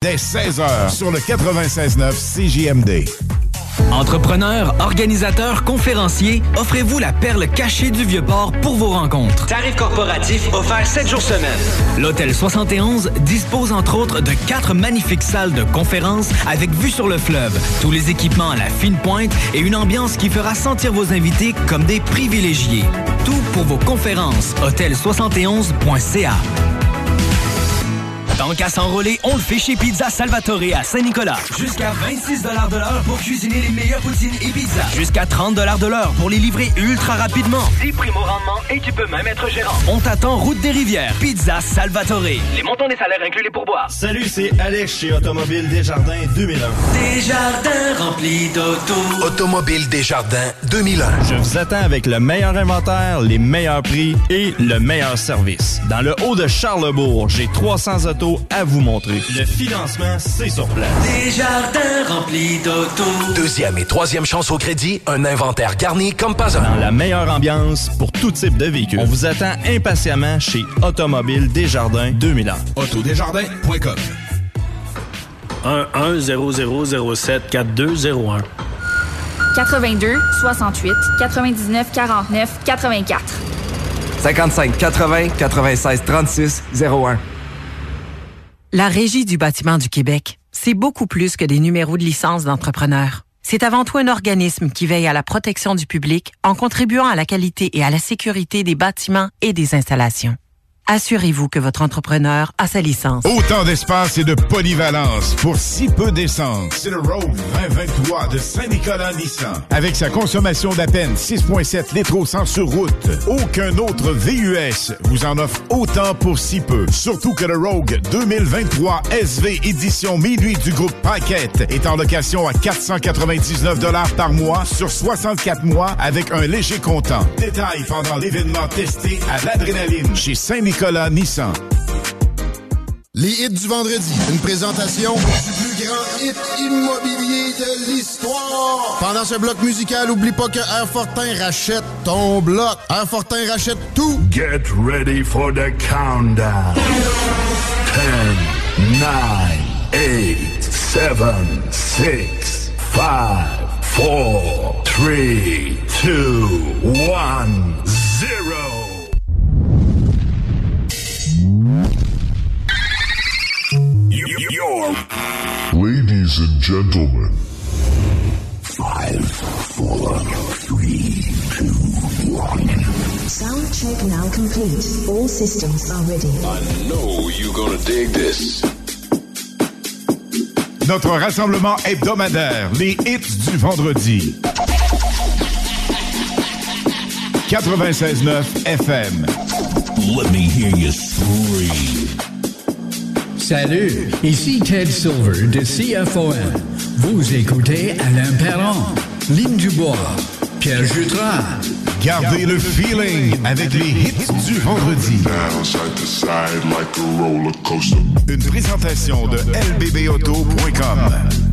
Dès 16h sur le 96.9 CJMD. Entrepreneurs, organisateurs, conférenciers, offrez-vous la perle cachée du Vieux-Port pour vos rencontres. Tarif corporatif offert 7 jours semaine. L'Hôtel 71 dispose entre autres de quatre magnifiques salles de conférences avec vue sur le fleuve, tous les équipements à la fine pointe et une ambiance qui fera sentir vos invités comme des privilégiés. Tout pour vos conférences. Hôtel71.ca Tant qu'à s'enrôler, on le fait chez Pizza Salvatore à Saint-Nicolas. Jusqu'à 26 de l'heure pour cuisiner les meilleures poutines et pizzas. Jusqu'à 30 de l'heure pour les livrer ultra rapidement. 10 primo rendement et tu peux même être gérant. On t'attend route des rivières. Pizza Salvatore. Les montants des salaires inclus les pourboires. Salut, c'est Alex chez Automobile Desjardins 2001. Desjardins remplis d'auto. Automobile Desjardins 2001. Je vous attends avec le meilleur inventaire, les meilleurs prix et le meilleur service. Dans le haut de Charlebourg, j'ai 300 autos à vous montrer. Le financement, c'est sur place. Desjardins remplis d'auto. Deuxième et troisième chance au crédit, un inventaire garni comme pas un. Dans la meilleure ambiance pour tout type de véhicule. On vous attend impatiemment chez Automobile Desjardins 2000 ans. Autodesjardins.com 1-1-0-0-0-7-4201. 82 68 99 49 84. 55 80 96 36 01. La Régie du bâtiment du Québec, c'est beaucoup plus que des numéros de licence d'entrepreneur. C'est avant tout un organisme qui veille à la protection du public en contribuant à la qualité et à la sécurité des bâtiments et des installations assurez-vous que votre entrepreneur a sa licence. Autant d'espace et de polyvalence pour si peu d'essence. C'est le Rogue 2023 de Saint-Nicolas Nissan. Avec sa consommation d'à peine 6,7 litres au 100 sur route, aucun autre VUS vous en offre autant pour si peu. Surtout que le Rogue 2023 SV édition minuit du groupe Paquette est en location à 499 par mois sur 64 mois avec un léger comptant. Détail pendant l'événement testé à l'adrénaline chez Saint-Nicolas Nicolas Nissan. Les hits du vendredi. Une présentation du plus grand hit immobilier de l'histoire. Pendant ce bloc musical, oublie pas que Airfortin rachète ton bloc. Airfortin rachète tout. Get ready for the countdown. 10, 9, 8, 7, 6, 5, 4, 3, 2, 1, Ladies and gentlemen. Five, four, three, two, one. Sound check now complete. All systems are ready. I know you're gonna dig this. Notre rassemblement hebdomadaire, les hits du vendredi. 96.9 FM. Let me hear you scream. Salut, ici Ted Silver de CFOM. Vous écoutez Alain Perron, Lynn Dubois, Pierre Jutras. Gardez le feeling avec les hits du vendredi. Une présentation de lbbauto.com.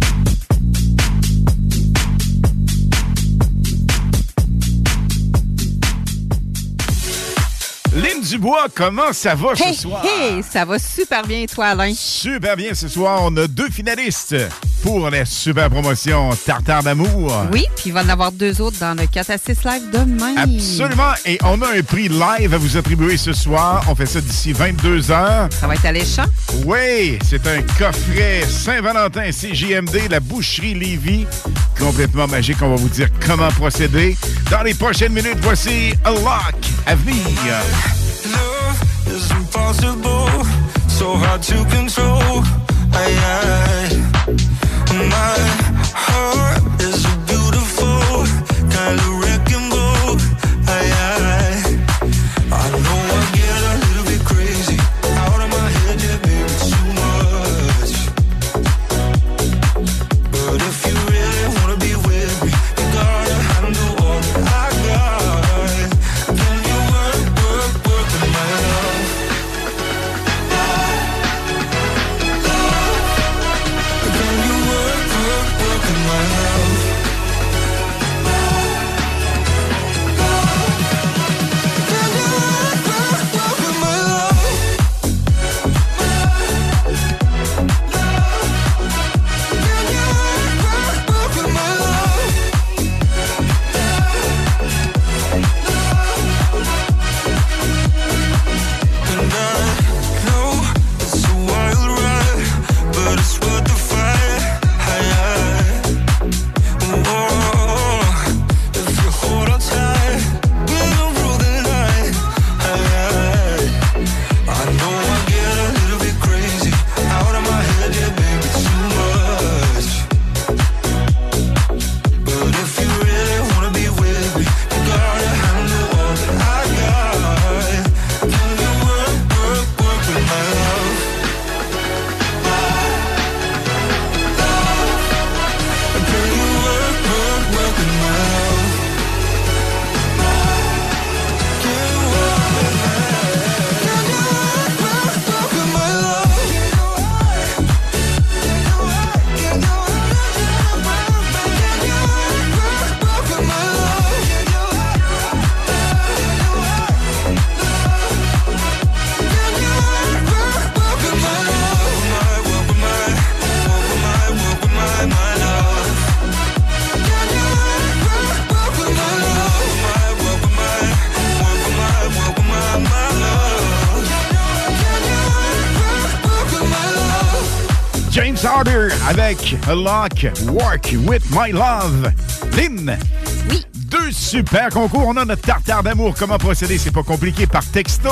Lynn Dubois, comment ça va hey, ce soir? Hey, ça va super bien, toi, Alain. Super bien ce soir. On a deux finalistes pour la super promotion Tartare d'amour. Oui, puis il va en avoir deux autres dans le 4 à 6 live demain. Absolument. Et on a un prix live à vous attribuer ce soir. On fait ça d'ici 22 heures. Ça va être alléchant? Oui, c'est un coffret Saint-Valentin CJMD, la boucherie Lévis. Complètement magique. On va vous dire comment procéder. Dans les prochaines minutes, voici A Lock à venir. Love is impossible, so hard to control. Aye, aye. My heart avec A Lock, Work With My Love. Lynn. Oui. Deux super concours. On a notre tartare d'amour. Comment procéder? C'est pas compliqué. Par texto.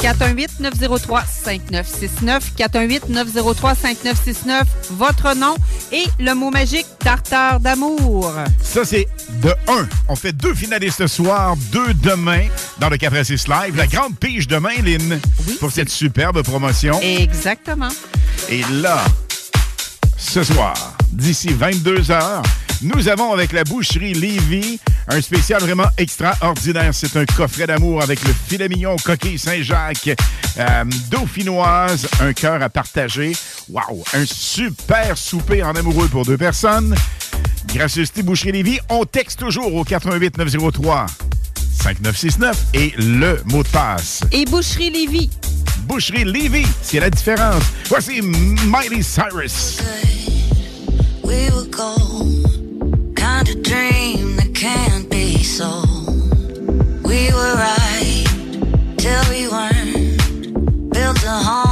418-903-5969. 418-903-5969. Votre nom et le mot magique tartare d'amour. Ça, c'est de 1. On fait deux finalistes ce soir, deux demain dans le 4 à 6 Live. La grande pige demain, Lynn, pour cette superbe promotion. Exactement. Et là, ce soir, d'ici 22 heures, nous avons avec la boucherie Lévy un spécial vraiment extraordinaire. C'est un coffret d'amour avec le filet mignon coquille Saint-Jacques, euh, dauphinoise, un cœur à partager. Wow! Un super souper en amoureux pour deux personnes. Gracieuseté Boucherie Lévy, on texte toujours au 88 903 5969 et le mot de passe. Et Boucherie Lévy. Boucherie Lévy, c'est la différence. Voici Miley Cyrus. We were gold, kind of dream that can't be. We were right till we weren't. Built a home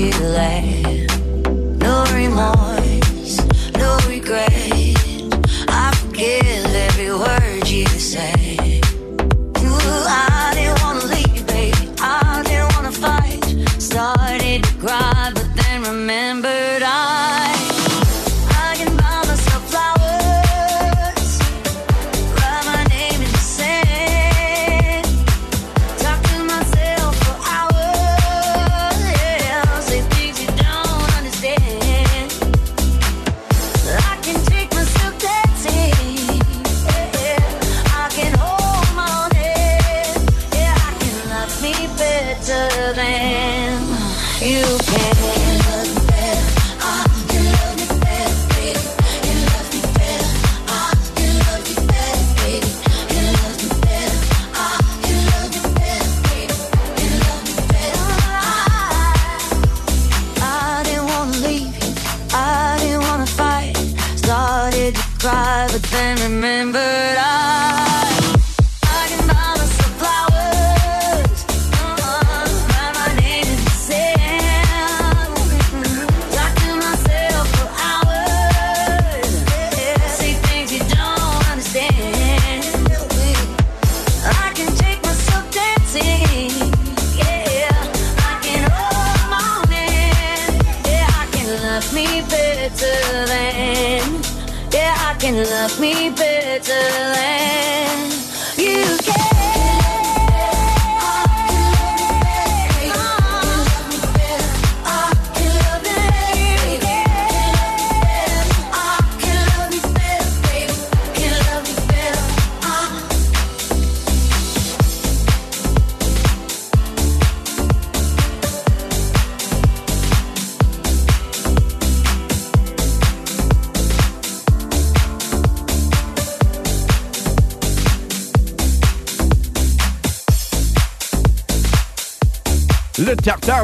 that you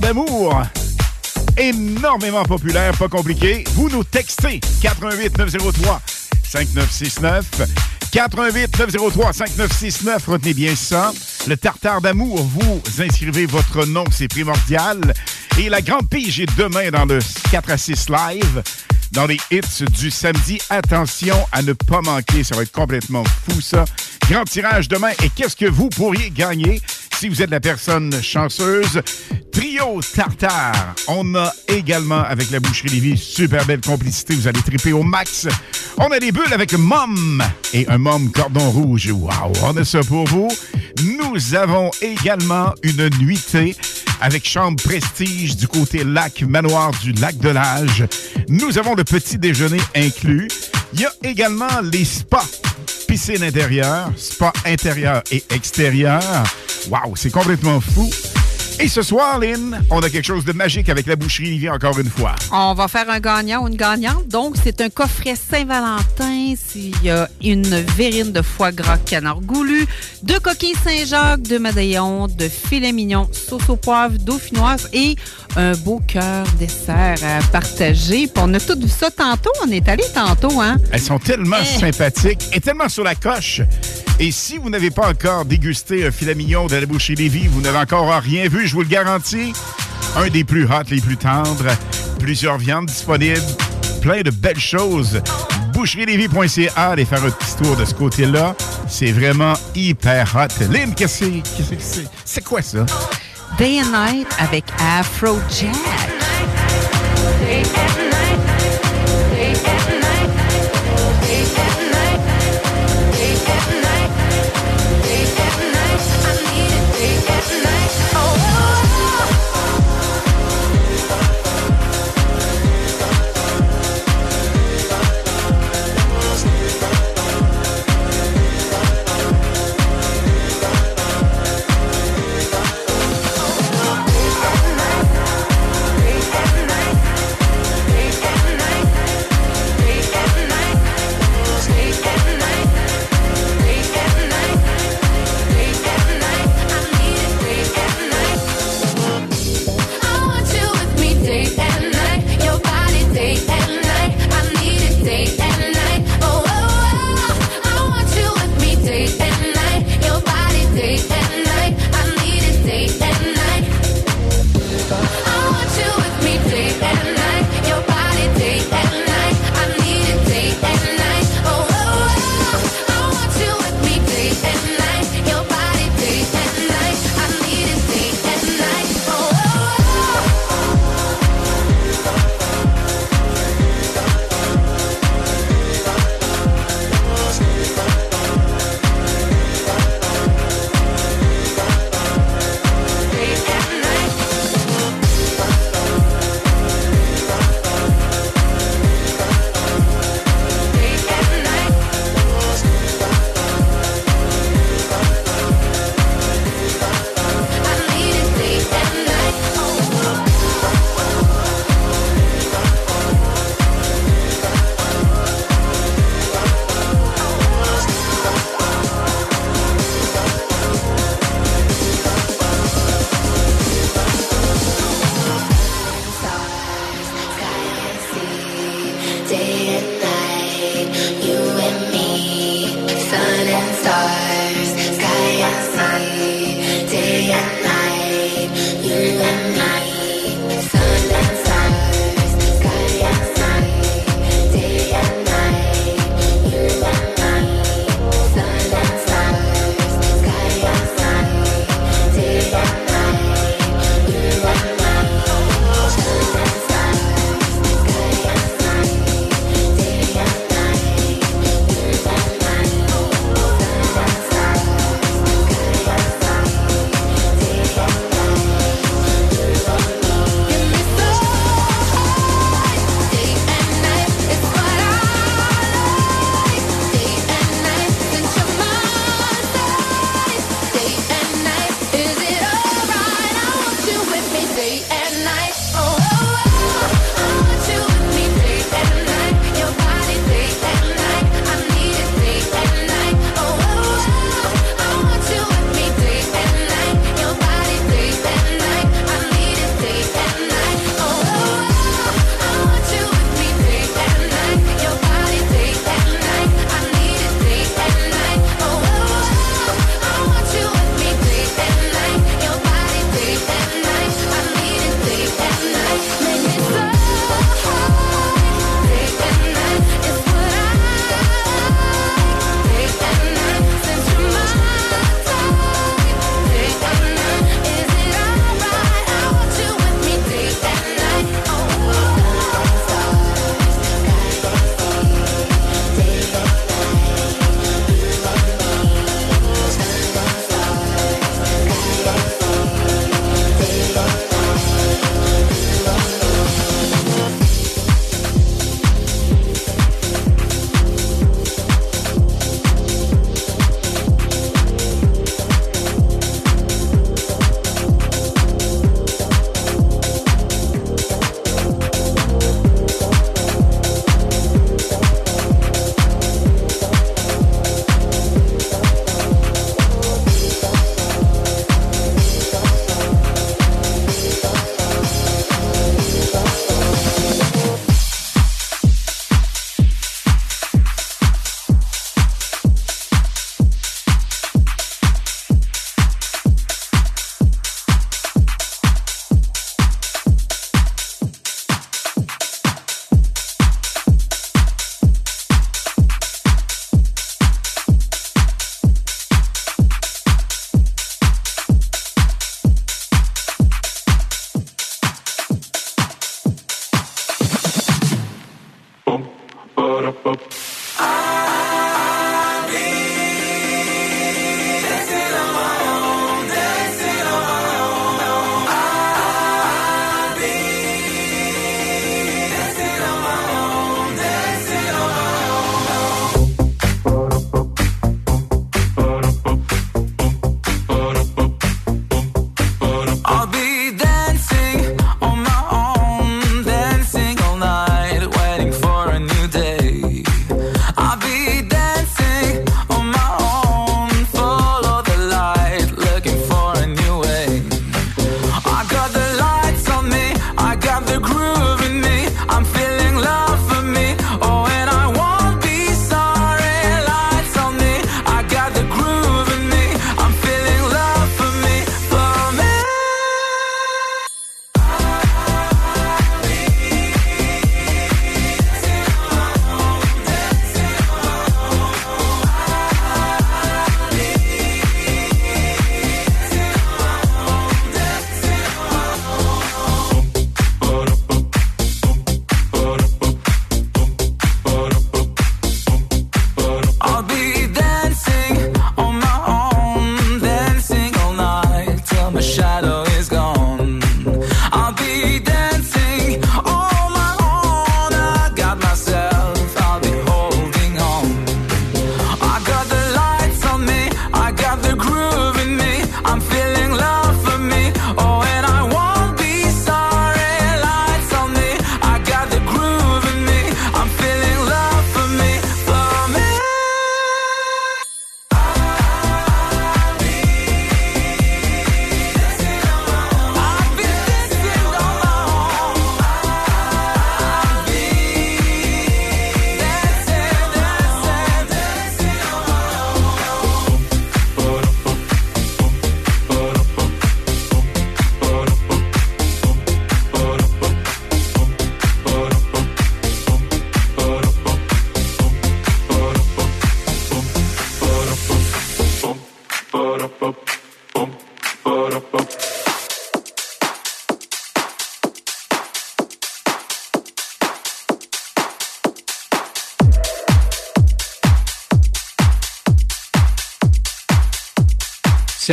d'amour. Énormément populaire, pas compliqué. Vous nous textez 88 903 5969. 88 903 5969. Retenez bien ça. Le tartare d'amour, vous inscrivez votre nom, c'est primordial. Et la grande pige est demain dans le 4 à 6 live. Dans les hits du samedi, attention à ne pas manquer, ça va être complètement fou ça. Grand tirage demain. Et qu'est-ce que vous pourriez gagner? Si vous êtes la personne chanceuse, Tartare. On a également, avec la boucherie Lévis, super belle complicité. Vous allez triper au max. On a des bulles avec Mom et un Mom cordon rouge. Wow, on a ça pour vous. Nous avons également une nuitée avec chambre prestige du côté lac manoir du lac de l'Âge. Nous avons le petit déjeuner inclus. Il y a également les spas piscine intérieure, spa intérieur et extérieur. Waouh, c'est complètement fou. Et ce soir, Lynn, on a quelque chose de magique avec la boucherie Livy encore une fois. On va faire un gagnant ou une gagnante. Donc, c'est un coffret Saint-Valentin. Il y a une verrine de foie gras canard goulu, deux coquilles Saint-Jacques, deux médaillons, de filet mignon, sauce au poivre, dauphinoise et un beau cœur dessert à partager. Puis on a tout vu ça tantôt. On est allé tantôt, hein? Elles sont tellement Eh. sympathiques et tellement sur la coche. Et si vous n'avez pas encore dégusté un filet mignon de la boucherie Lévis, vous n'avez encore rien vu, je vous le garantis. Un des plus hot, les plus tendres. Plusieurs viandes disponibles. Plein de belles choses. Boucherielévis.ca, allez faire un petit tour de ce côté-là. C'est vraiment hyper hot. Lynn, qu'est-ce que c'est? Qu'est-ce que c'est? C'est quoi ça? Day and Night avec Afrojack. stars, sky and sea.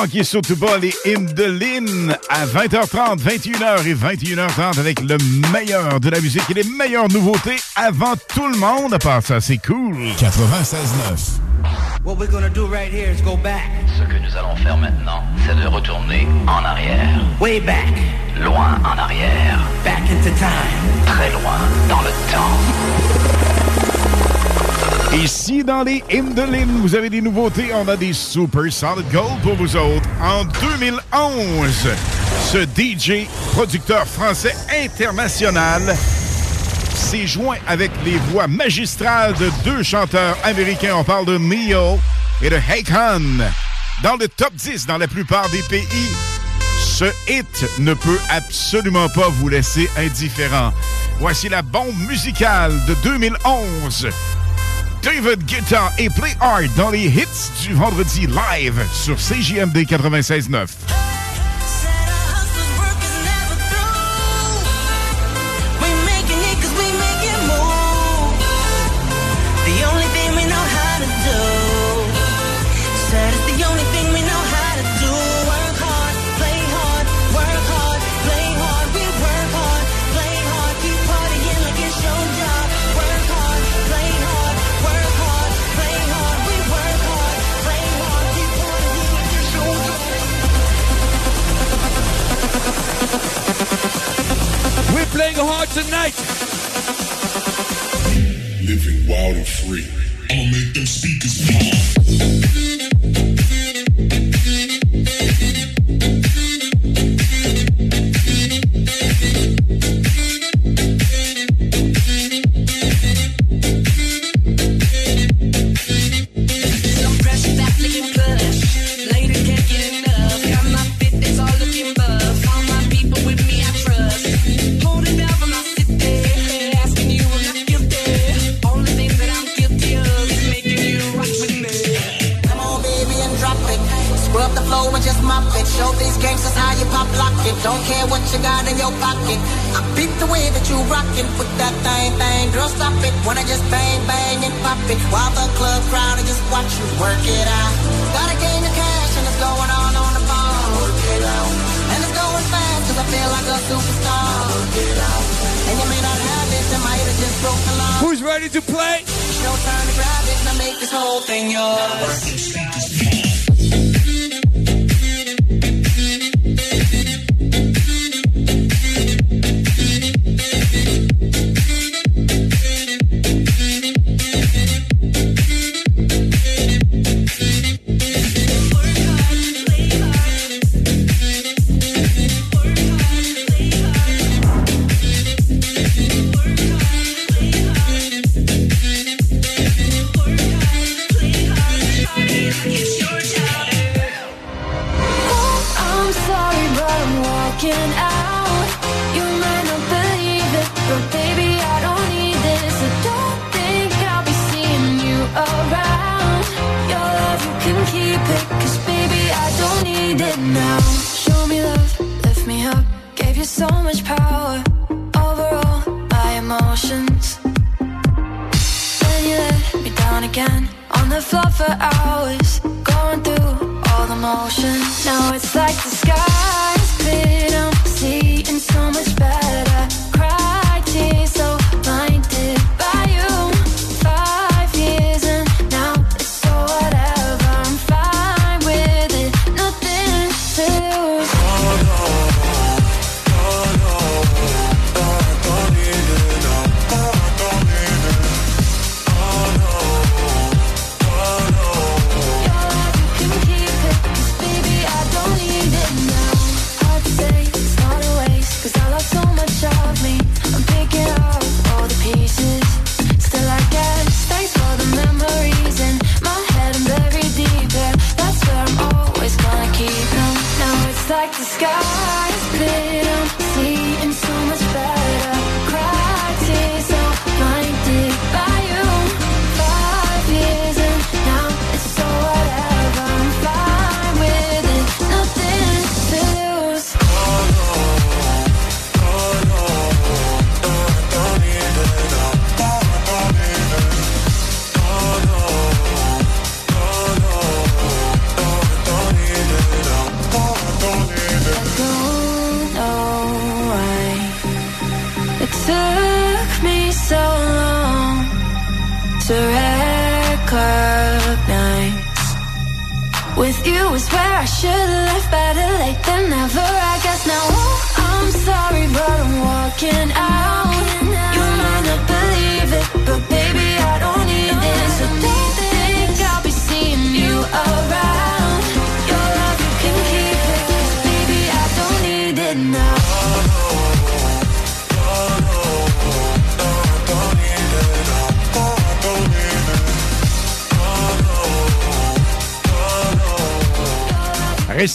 manquez surtout pas les hymnes de Lynn à 20h30, 21h et 21h30 avec le meilleur de la musique et les meilleures nouveautés avant tout le monde. À part ça, c'est cool. 96.9. What we're gonna do right here is go back. Ce que nous allons faire maintenant, c'est de retourner en arrière. Way back. Loin en arrière. Back into time. Très loin dans le temps. Ici, dans les Lynn, vous avez des nouveautés. On a des Super Solid Gold pour vous autres. En 2011, ce DJ, producteur français international, s'est joint avec les voix magistrales de deux chanteurs américains. On parle de Neo et de Akon. Dans le top 10 dans la plupart des pays, ce hit ne peut absolument pas vous laisser indifférent. Voici la bombe musicale de 2011. David Guetta et Play Art dans les hits du vendredi live sur CJMD 96.9.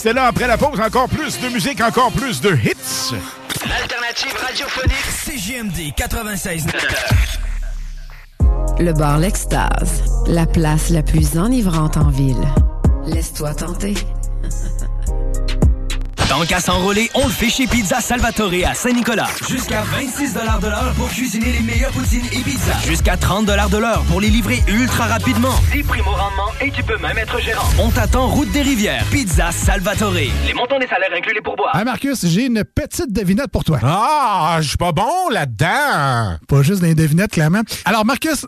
Restez là après la pause, encore plus de musique, encore plus de hits. L'alternative radiophonique CGMD 96. Le bar L'Extase, la place la plus enivrante en ville. Laisse-toi tenter. Tant qu'à s'enrôler, on le fait chez Pizza Salvatore à Saint-Nicolas. Jusqu'à 26 de l'heure pour cuisiner les meilleures poutines et pizzas. Jusqu'à 30 de l'heure pour les livrer ultra rapidement. 10 primes au rendement et tu peux même être gérant. On t'attend route des rivières. Pizza Salvatore. Les montants des salaires inclus les pourboires. Ah Marcus, j'ai une petite devinette pour toi. Ah, je suis pas bon là-dedans. Pas juste des devinettes, clairement. Alors Marcus,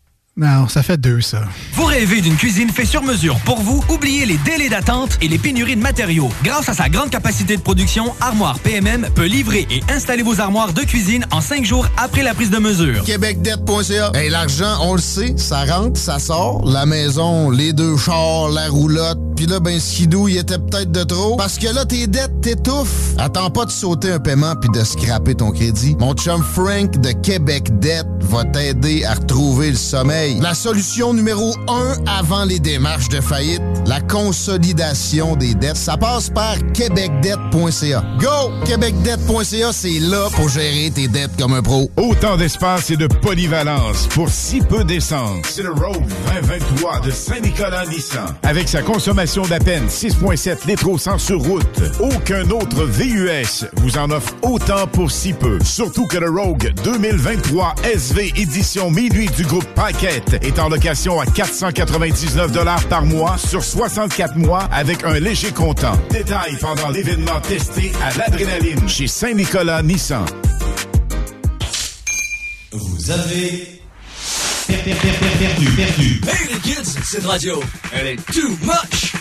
Non, ça fait deux, ça. Vous rêvez d'une cuisine faite sur mesure pour vous? Oubliez les délais d'attente et les pénuries de matériaux. Grâce à sa grande capacité de production, Armoire PMM peut livrer et installer vos armoires de cuisine en cinq jours après la prise de mesure. Québecdebt.ca. Hey, l'argent, on le sait, ça rentre, ça sort. La maison, les deux chars, la roulotte. Puis là, ben, skidou, il était peut-être de trop. Parce que là, tes dettes t'étouffent. Attends pas de sauter un paiement puis de scraper ton crédit. Mon chum Frank de Québec Debt va t'aider à retrouver le sommeil. La solution numéro un avant les démarches de faillite, la consolidation des dettes, ça passe par québecdebt.ca. Go! québecdebt.ca, c'est là pour gérer tes dettes comme un pro. Autant d'espace et de polyvalence pour si peu d'essence. C'est le Road 2023 de Saint-Nicolas Nissan. Avec sa consommation d'à peine 6,7 litres au 100 sur route, aucun autre VUS vous en offre autant pour si peu. Surtout que le Rogue 2023 SV édition minuit du groupe Est en location à 499 par mois sur 64 mois avec un léger comptant. Détail pendant l'événement testé à l'adrénaline chez Saint-Nicolas Nissan. Vous avez per- per- per- per- perdu, perdu. Hey les kids, cette radio, elle est too much!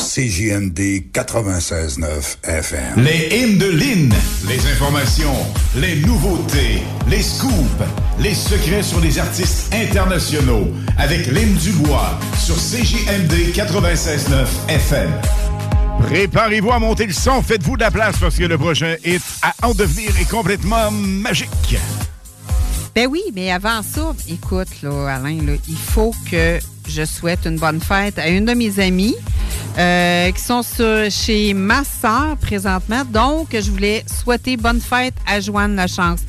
CJMD 96.9 FM. Les hymnes de Lynn, les informations, les nouveautés, les scoops, les secrets sur les artistes internationaux avec Lynn Dubois sur CJMD 96.9 FM. Préparez-vous à monter le son, faites-vous de la place parce que le prochain hit à en devenir est complètement magique. Ben oui, mais avant ça, écoute, là, Alain, là, il faut que je souhaite une bonne fête à une de mes amies euh, qui sont sur- chez ma sœur présentement. Donc, je voulais souhaiter bonne fête à Joanne Lachance.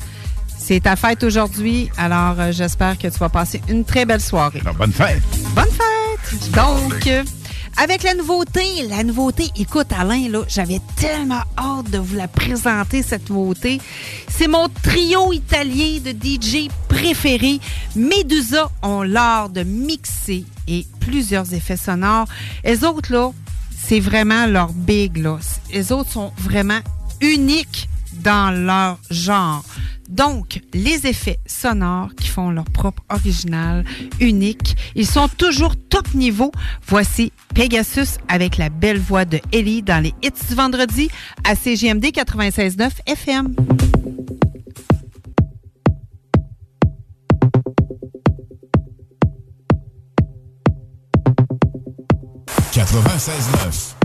C'est ta fête aujourd'hui, alors euh, j'espère que tu vas passer une très belle soirée. bonne fête! Bonne fête! Donc, avec la nouveauté, la nouveauté, écoute Alain, là, j'avais tellement hâte de vous la présenter, cette nouveauté. C'est mon trio italien de DJ préféré. Medusa ont l'art de mixer et plusieurs effets sonores. Les autres, là, c'est vraiment leur big, là. Les autres sont vraiment uniques dans leur genre. Donc, les effets sonores qui font leur propre original, unique, ils sont toujours top niveau. Voici Pegasus avec la belle voix de Ellie dans les hits du vendredi à CGMD 96.9 FM. 96.9.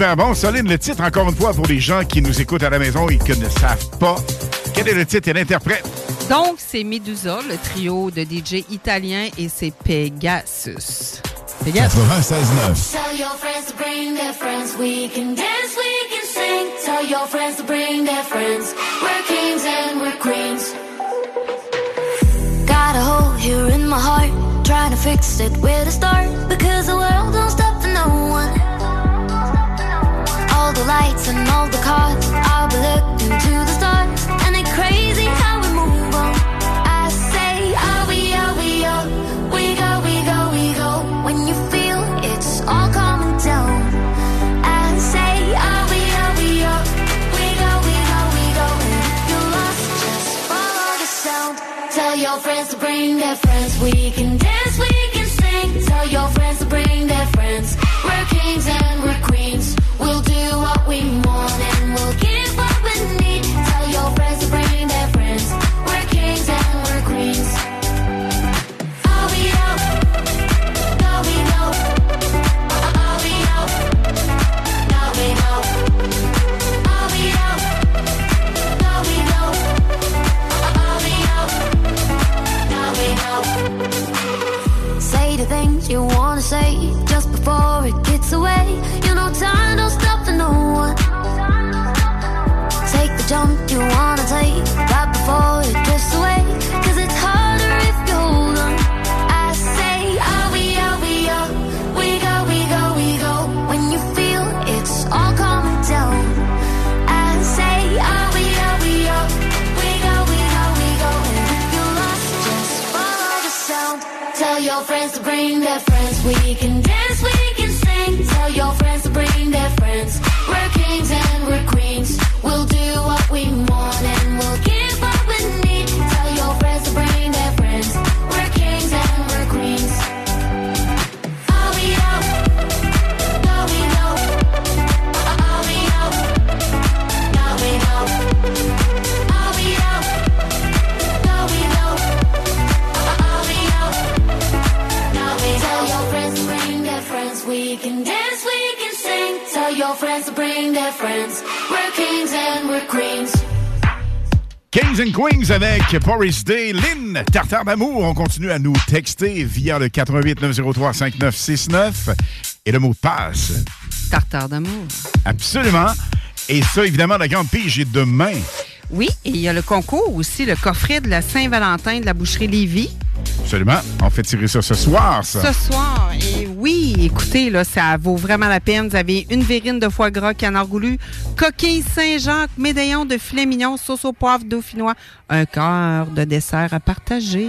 Super bon, solide le titre, encore une fois, pour les gens qui nous écoutent à la maison et qui ne savent pas. Quel est le titre et l'interprète? Donc, c'est Medusa, le trio de DJ italien, et c'est Pegasus. Pegasus. 96.9. Tell your friends to bring their friends. We can dance, we can sing. Tell your friends to bring their friends. We're kings and we're queens. Got a hole here in my heart. Trying to fix it where to start. Because the world don't the lights and all the cars. I'll be looking to the stars. And it's crazy how we move on. I say, are we, are we, are we go, we go, we go. When you feel it's all coming down. I say, are we, are we, are we go, we go, we go. And if you're lost, just follow the sound. Tell your friends to bring their friends. We can bring their friends. We can Avec Boris Day. Lynn, Tartare d'amour, on continue à nous texter via le 88 903 5969 et le mot de passe. Tartare d'amour. Absolument. Et ça, évidemment, la grande pige est demain. Oui, et il y a le concours aussi, le coffret de la Saint-Valentin de la boucherie Lévis. Absolument. On fait tirer ça ce soir, ça. Ce soir. Et oui, écoutez, là, ça vaut vraiment la peine. Vous avez une verrine de foie gras canard goulu, coquille Saint-Jacques, médaillon de filet mignon, sauce au poivre dauphinois, un cœur de dessert à partager.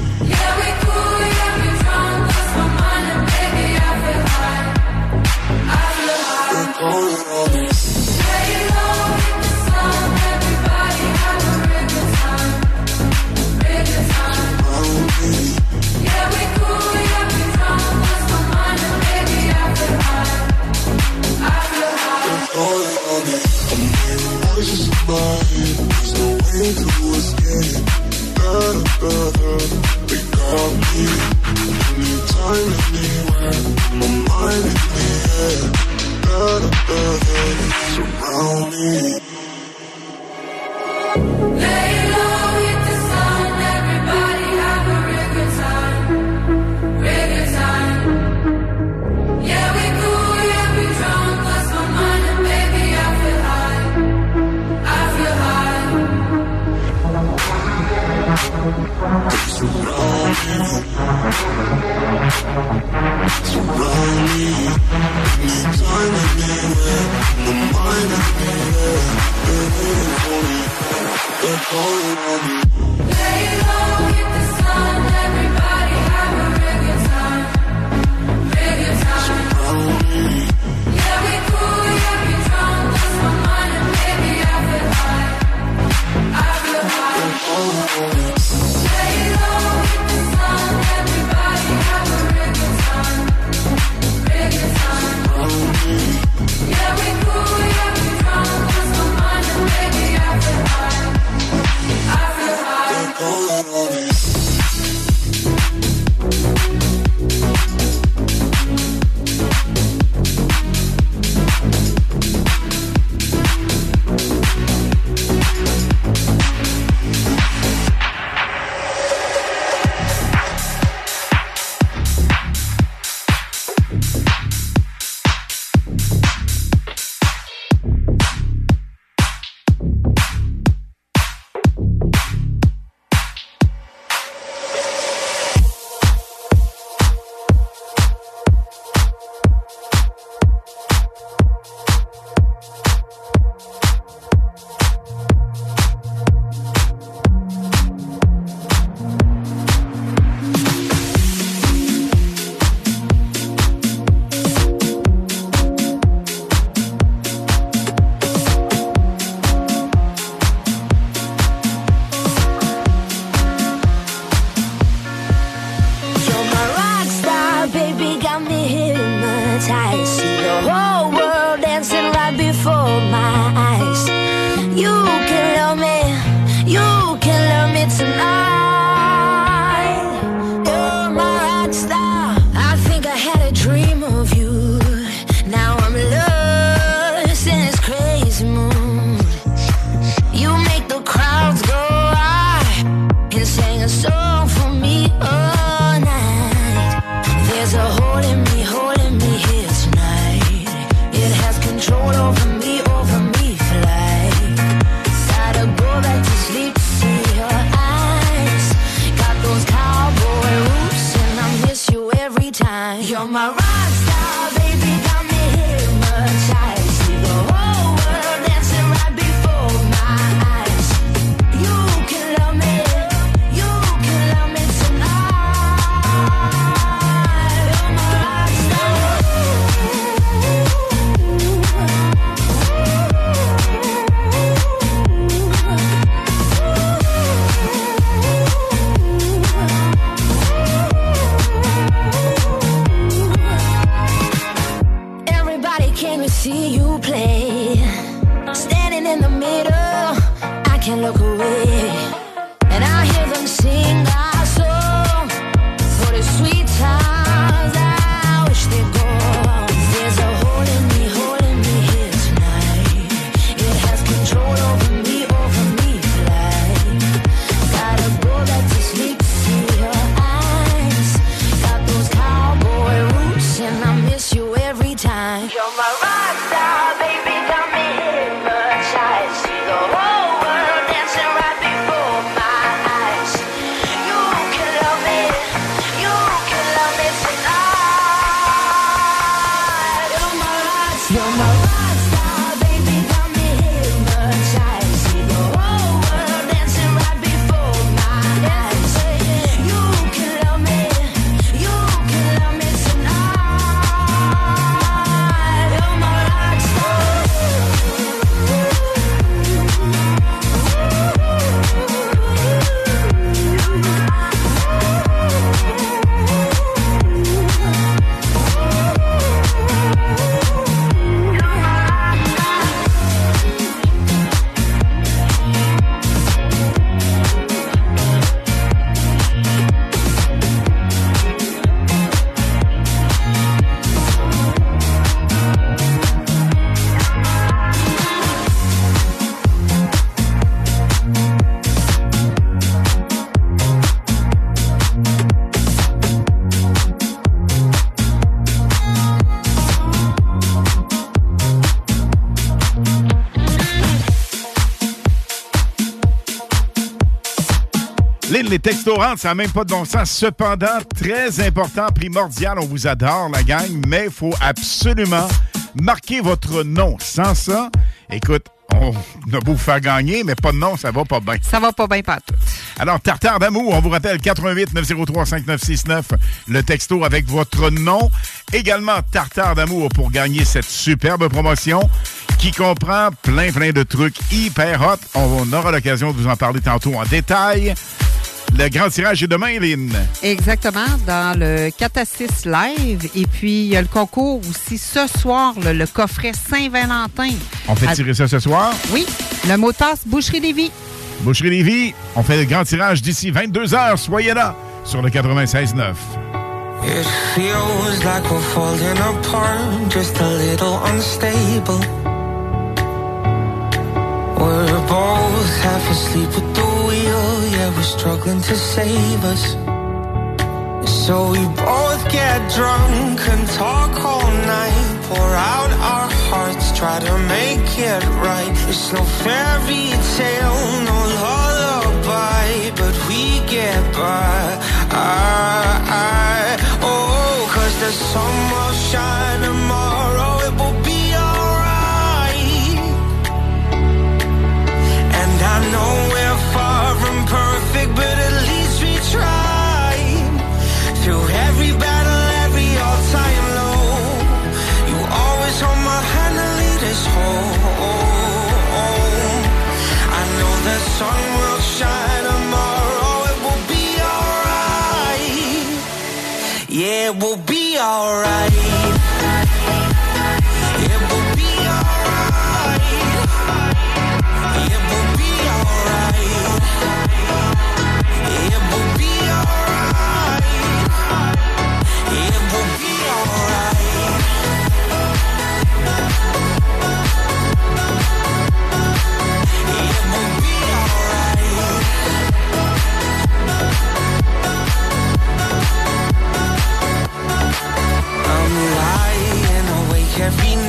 Les, textos rentrent, ça n'a même pas de bon sens. Cependant, très important, primordial, on vous adore, la gang, mais il faut absolument marquer votre nom. Sans ça, écoute, on a beau vous faire gagner, mais pas de nom, ça va pas bien. Ça va pas bien, tout. Alors, Tartare d'amour, on vous rappelle 88 903 5969, le texto avec votre nom. Également, Tartare d'amour pour gagner cette superbe promotion qui comprend plein, plein de trucs hyper hot. On aura l'occasion de vous en parler tantôt en détail. Le grand tirage est demain, Lynn. Exactement, dans le 4 à 6 live. Et puis, il y a le concours aussi ce soir, le, le coffret Saint-Valentin. On fait À- tirer ça ce soir? Oui, le mot de passe Boucherie Lévis. Boucherie Lévis, on fait le grand tirage d'ici 22 h Soyez là sur le 96.9. It feels like we're falling apart, just a little unstable. We're both half asleep at the yeah, we're struggling to save us. So we both get drunk and talk all night, pour out our hearts, try to make it right. It's no fairy tale, no lullaby, but we get by. I, I, oh, cause the sun will shine tomorrow, it will be alright. And I know it will be alright.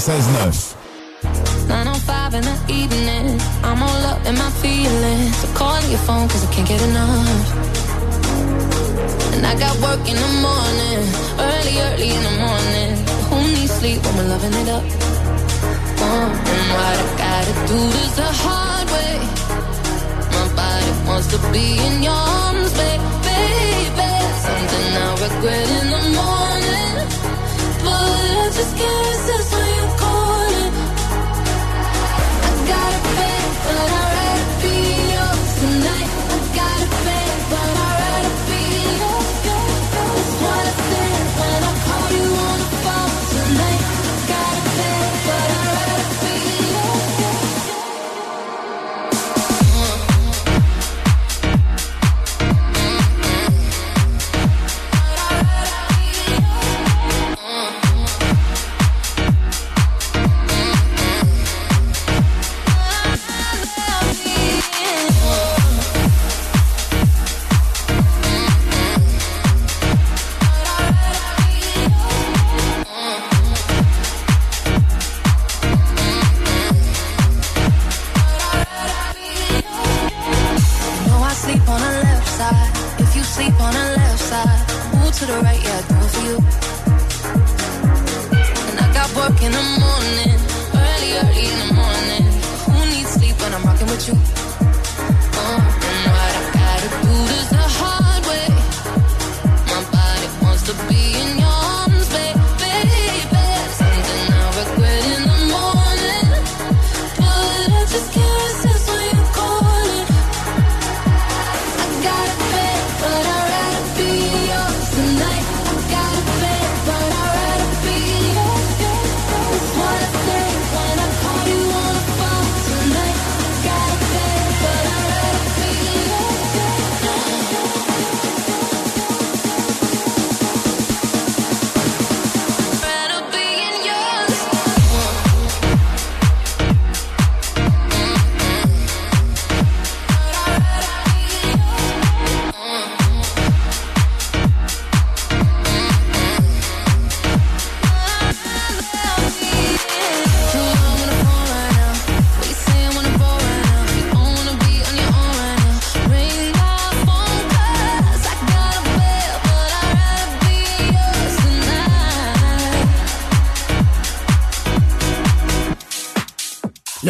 96.9. 905 in the evening. I'm all up in my feelings. So call your phone cause I can't get enough. And I got work in the morning. Early, early in the morning. Who needs sleep when we're loving it up? Uh, and what I gotta do the hard way. My body wants to be in your arms, baby. Something I regret in the morning. But I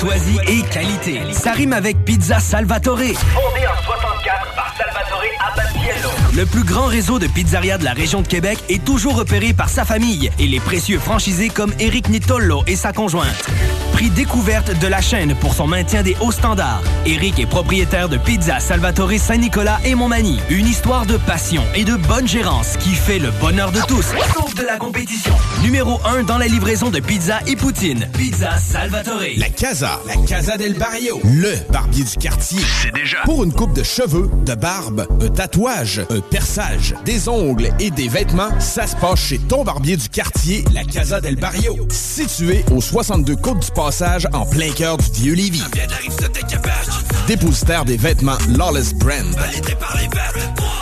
Courtoisie et qualité. Ça rime avec Pizza Salvatore. Fondé en 64 par Salvatore Abatiello. Le plus grand réseau de pizzerias de la région de Québec est toujours repéré par sa famille et les précieux franchisés comme Eric Nitollo et sa conjointe. Prix découverte de la chaîne pour son maintien des hauts standards. Eric est propriétaire de Pizza Salvatore Saint-Nicolas et Montmagny. Une histoire de passion et de bonne gérance qui fait le bonheur de tous, sauf de la compétition. Numéro 1 dans la livraison de pizza et poutine. Pizza Salvatore. La Casa, la Casa del Barrio, le barbier du quartier. C'est déjà. Pour une coupe de cheveux, de barbe, un tatouage, un perçage, des ongles et des vêtements, ça se passe chez ton barbier du quartier, la Casa del Barrio. Situé au 62 Côte du Passage, en plein cœur du vieux Lévis. Dépositaire des vêtements Lawless Brand.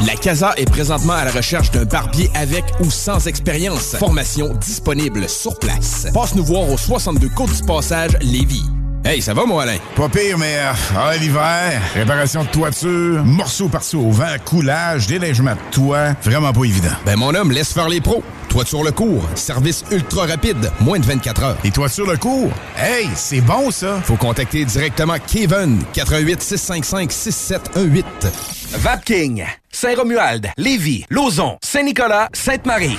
La Casa est présentement à la recherche d'un barbier avec ou sans expérience. Formation disponible sur place. Passe nous voir au 62 Côte du Passage, Lévis. Hey, ça va, mon Alain? Pas pire, mais euh, ah, l'hiver, réparation de toiture, morceaux par-ci au vent, coulage, déneigement de toit, vraiment pas évident. Ben, mon homme, laisse faire les pros. Toiture le cours, service ultra rapide, moins de 24 heures. Et toiture le cours? Hey, c'est bon, ça! Faut contacter directement Kevin, 88 655 6718. Vapking, Saint-Romuald, Lévis, Lauson, Saint-Nicolas, Sainte-Marie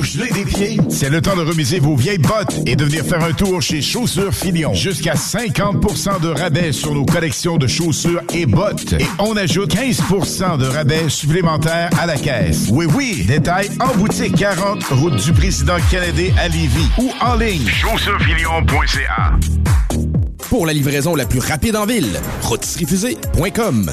Vous Vous gelez des pieds? C'est le temps de remiser vos vieilles bottes et de venir faire un tour chez Chaussures Filion. Jusqu'à 50 de rabais sur nos collections de chaussures et bottes. Et on ajoute 15 de rabais supplémentaires à la caisse. Oui, oui, détail en boutique 40, route du président Kennedy à Lévis ou en ligne. Chaussurefilion.ca Pour la livraison la plus rapide en ville, rotisseriefusée.com.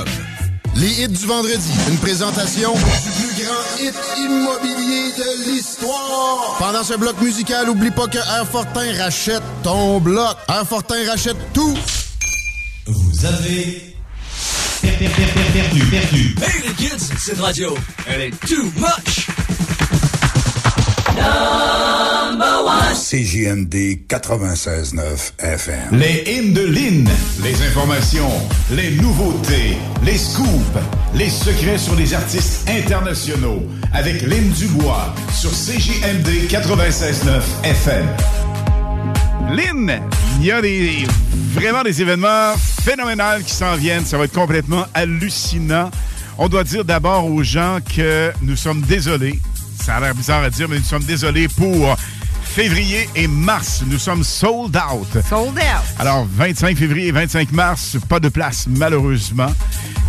Les hits du vendredi. Une présentation du plus grand hit immobilier de l'histoire. Pendant ce bloc musical, oublie pas que Airfortin rachète ton bloc. Airfortin rachète tout. Vous avez per- per- per- per- perdu, perdu. Hey les kids, cette radio, elle est too much! CJMD 96.9 FM. Les hymnes de Lynn, les informations, les nouveautés, les scoops, les secrets sur les artistes internationaux avec Lynn Dubois sur CJMD 96.9 FM. Lynn, il y a des, vraiment des événements phénoménaux qui s'en viennent. Ça va être complètement hallucinant. On doit dire d'abord aux gens que nous sommes désolés. Ça a l'air bizarre à dire, mais nous sommes désolés pour février et mars. Nous sommes sold out. Sold out. Alors, 25 février et 25 mars, pas de place, malheureusement.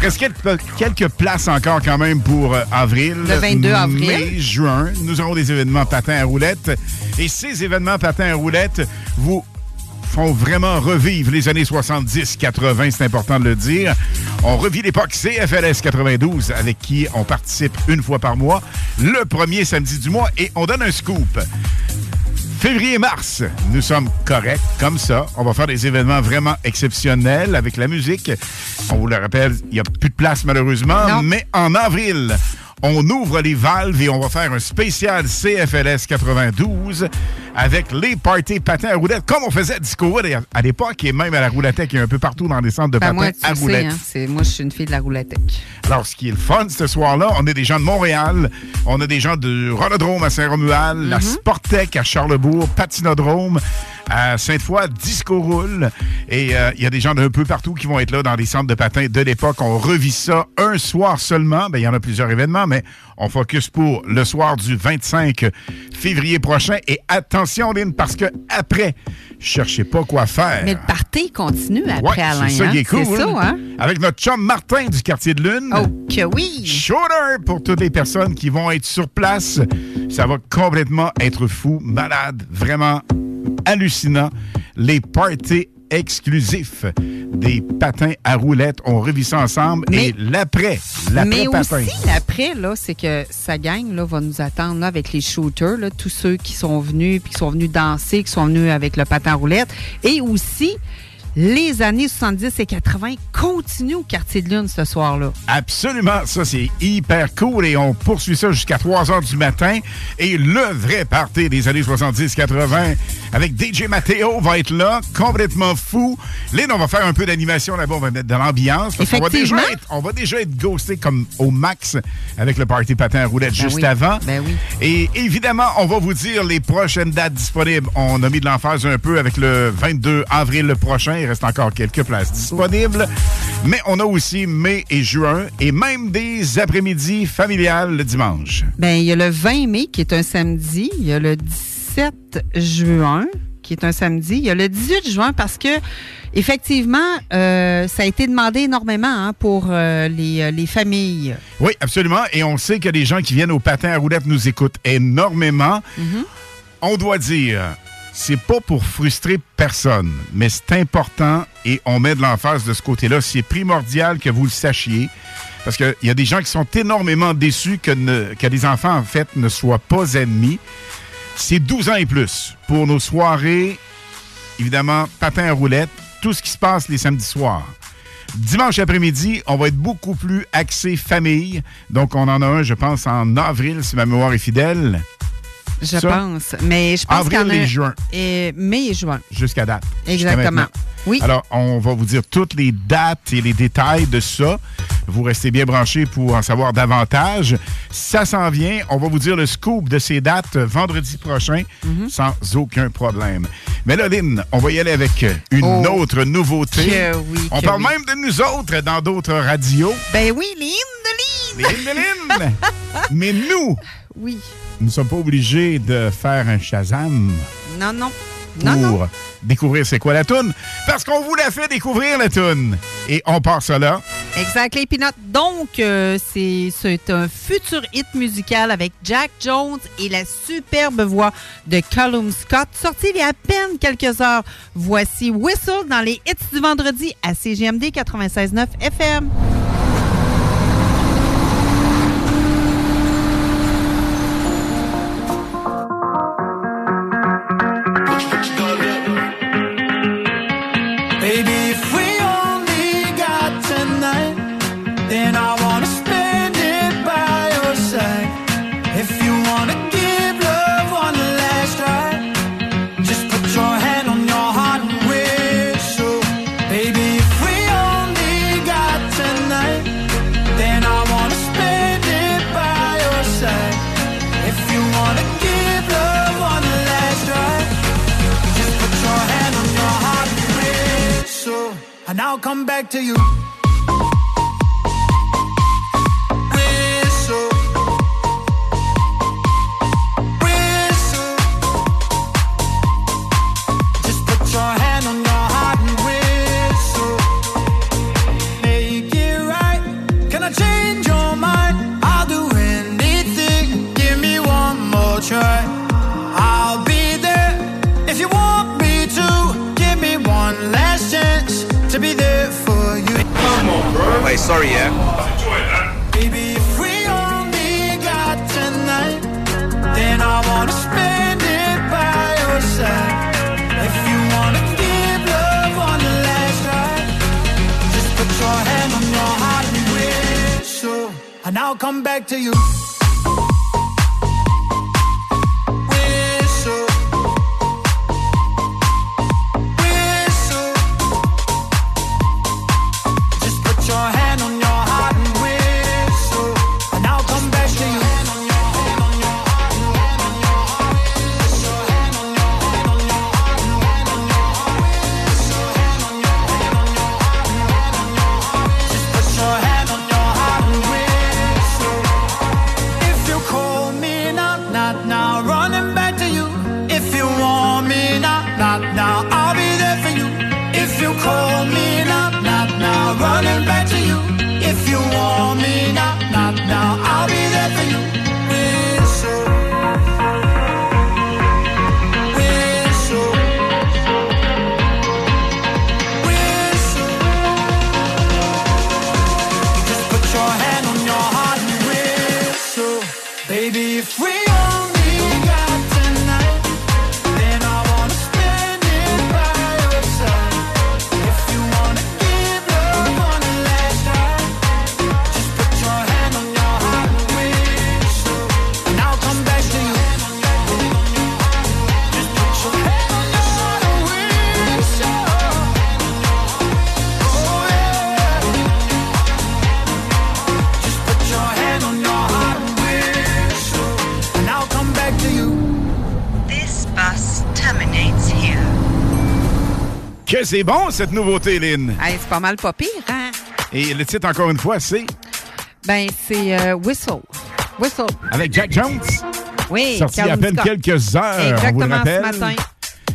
Quelques, quelques places encore quand même pour euh, avril. Le 22 avril. Mai, juin. Nous aurons des événements patins à roulettes. Et ces événements patins à roulettes vous font vraiment revivre les années 70-80, c'est important de le dire. On revit l'époque CFLS 92 avec qui on participe une fois par mois, le premier samedi du mois, et on donne un scoop. Février-mars, nous sommes corrects comme ça. On va faire des événements vraiment exceptionnels avec la musique. On vous le rappelle, il n'y a plus de place malheureusement, mais en avril, on ouvre les valves et on va faire un spécial CFLS 92 avec les parties patins à roulettes, comme on faisait à à l'époque et même à la roulettech et un peu partout dans les centres de Ben, patins moi, tu à le sais, roulettes. hein, moi, je suis une fille de la roulettech. Alors, ce qui est le fun ce soir-là, on a des gens de Montréal, on a des gens de Rolodrome à Saint-Romuald, la Sportec à Charlebourg, Patinodrome à Sainte-Foy, Disco Roule. Et euh, il y a des gens d'un peu partout qui vont être là dans les centres de patins de l'époque. On revit ça un soir seulement. Ben, il y en a plusieurs événements, mais on focus pour le soir du 25 février prochain. Et attention, Lynn, parce que après, cherchez pas quoi faire. Mais le party continue après, Ouais, Alain. c'est ça hein? qui est cool. C'est ça, hein? Avec notre chum Martin du quartier de Lune. Oh, que oui! Shooter pour toutes les personnes qui vont être sur place. Ça va complètement être fou, malade, vraiment hallucinant. Les parties exclusifs des patins à roulettes. On revit ça ensemble. Et l'après, Mais l'après-patin. aussi, l'après, là, c'est que sa gang là, va nous attendre là, avec les shooters, là, tous ceux qui sont venus, puis qui sont venus danser, qui sont venus avec le patin à roulette. Et aussi, les années 70 et 80 continuent au quartier de Lune ce soir-là. Absolument, ça c'est hyper cool et on poursuit ça jusqu'à 3 heures du matin. Et le vrai party des années 70-80 avec DJ Matteo va être là, complètement fou. Lynn, on va faire un peu d'animation là-bas, on va mettre de l'ambiance. parce qu'on va déjà Effectivement. être- On va déjà être ghosté comme au max avec le party patin à roulette Ben juste oui, avant. ben oui. Et évidemment, on va vous dire les prochaines dates disponibles. On a mis de l'emphase un peu avec le 22 avril prochain. Il reste encore quelques places disponibles. Mais on a aussi mai et juin et même des après-midi familiales le dimanche. Ben, il y a le 20 mai qui est un samedi. Il y a le 17 juin qui est un samedi. Il y a le 18 juin parce que, effectivement, euh, ça a été demandé énormément hein, pour euh, les, euh, les familles. Oui, absolument. Et on sait que les gens qui viennent au patin à roulettes nous écoutent énormément. On doit dire, c'est pas pour frustrer personne, mais c'est important et on met de l'emphase de ce côté-là. C'est primordial que vous le sachiez. Parce qu'il y a des gens qui sont énormément déçus que, ne- que les enfants, en fait, ne soient pas ennemis. C'est 12 ans et plus pour nos soirées, évidemment, patin à roulettes, tout ce qui se passe les samedis soirs. Dimanche après-midi, on va être beaucoup plus axé famille. Donc, on en a un, je pense, en avril, si ma mémoire est fidèle. Je Ça? pense. Mais je pense Avril a- et juin. Et mai et juin. Jusqu'à date. Exactement. Oui. Alors, on va vous dire toutes les dates et les détails de ça. Vous restez bien branchés pour en savoir davantage. Ça s'en vient. On va vous dire le scoop de ces dates vendredi prochain Mhm. sans aucun problème. Mais là, Lynn, on va y aller avec une Oh, autre nouveauté. que oui, on que parle oui. même de nous autres dans d'autres radios. Ben oui, Lynn de Lynn. De Lynn. Mais nous, Oui. Nous ne sommes pas obligés de faire un Shazam Non, non. pour Non, découvrir c'est quoi la toune. Parce qu'on vous l'a fait découvrir la toune. Et on part là. Exact, les peanuts. Donc, euh, c'est c'est un futur hit musical avec Jack Jones et la superbe voix de Callum Scott, sorti il y a à peine quelques heures. Voici Whistle dans les hits du vendredi à CGMD 96.9 FM. C'est bon, cette nouveauté, Lynn. Hey, c'est pas mal pas pire, hein? Et le titre, encore une fois, c'est? Ben, c'est euh, Whistle. Whistle. avec Jack Jones. Oui, Sorti il y a à peine Scott. quelques heures, on vous le Exactement, rappelle. ce matin.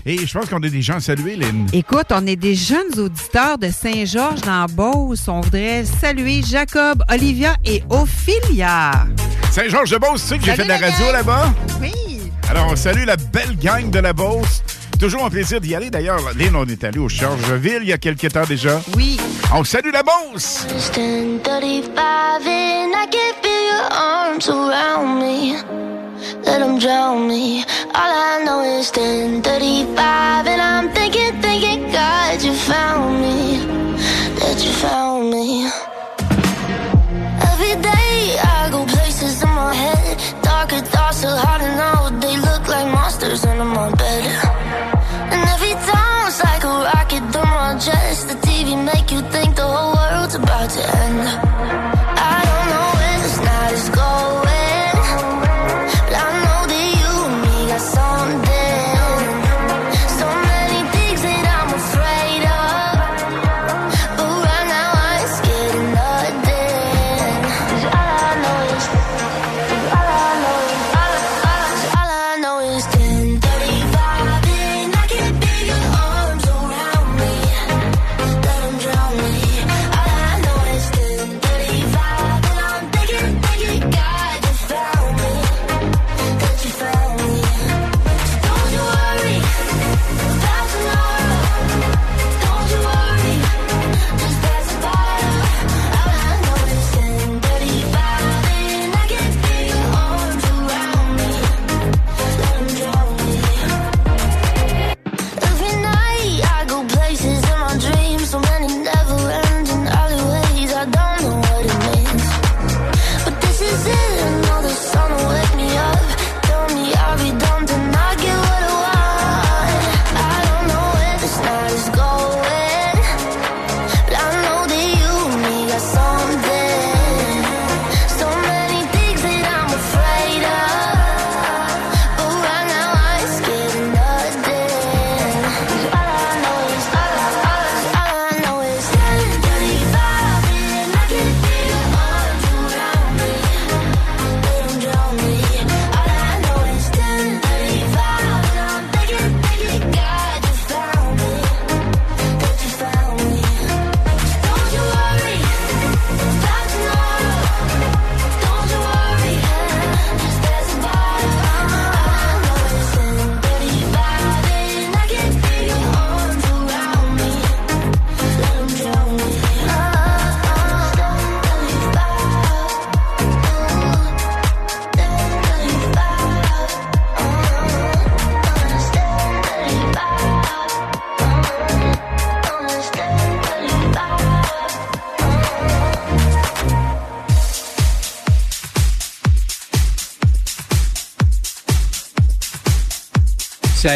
Et je pense qu'on a des gens à saluer, Lynn. Écoute, on est des jeunes auditeurs de Saint-Georges dans Beauce. On voudrait saluer Jacob, Olivia et Ophilia. Saint-Georges-de-Beauce, tu sais que j'ai fait de la radio là-bas? Oui. Alors, on salue la belle gang de la Beauce. Toujours un plaisir d'y aller. D'ailleurs, Lynn, on est allé au Chargeville il y a quelques temps déjà. Oui. On salue la Beauce. Every day I go places my head, darker thoughts are.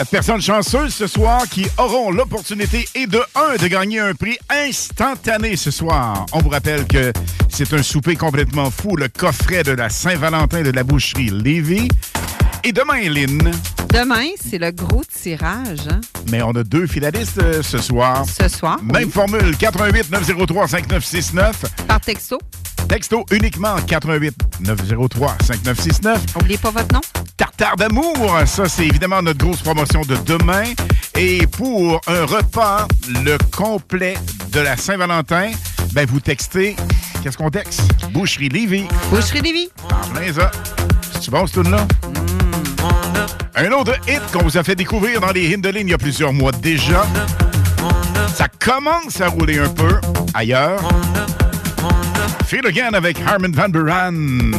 euh, personnes chanceuses ce soir qui auront l'opportunité et de un de gagner un prix instantané ce soir. On vous rappelle que c'est un souper complètement fou, le coffret de la Saint-Valentin de la boucherie Lévis. Et demain, Lynn, Demain, c'est le gros tirage. hein? mais on a deux finalistes euh, ce soir. Ce soir. Même formule, 88 903 5969. Par texto. Texto uniquement 88 903 5969. N'oubliez pas votre nom. Tartare d'amour, ça c'est évidemment notre grosse promotion de demain. Et pour un repas, le complet de la Saint-Valentin, ben vous textez, qu'est-ce qu'on texte? Boucherie Lévis. Boucherie Lévis. En plein ça. C'est bon, ce tune-là? Un autre hit qu'on vous a fait découvrir dans les hymnes de ligne il y a plusieurs mois déjà. Ça commence à rouler un peu ailleurs. Feel Again avec Harmon Van Buren.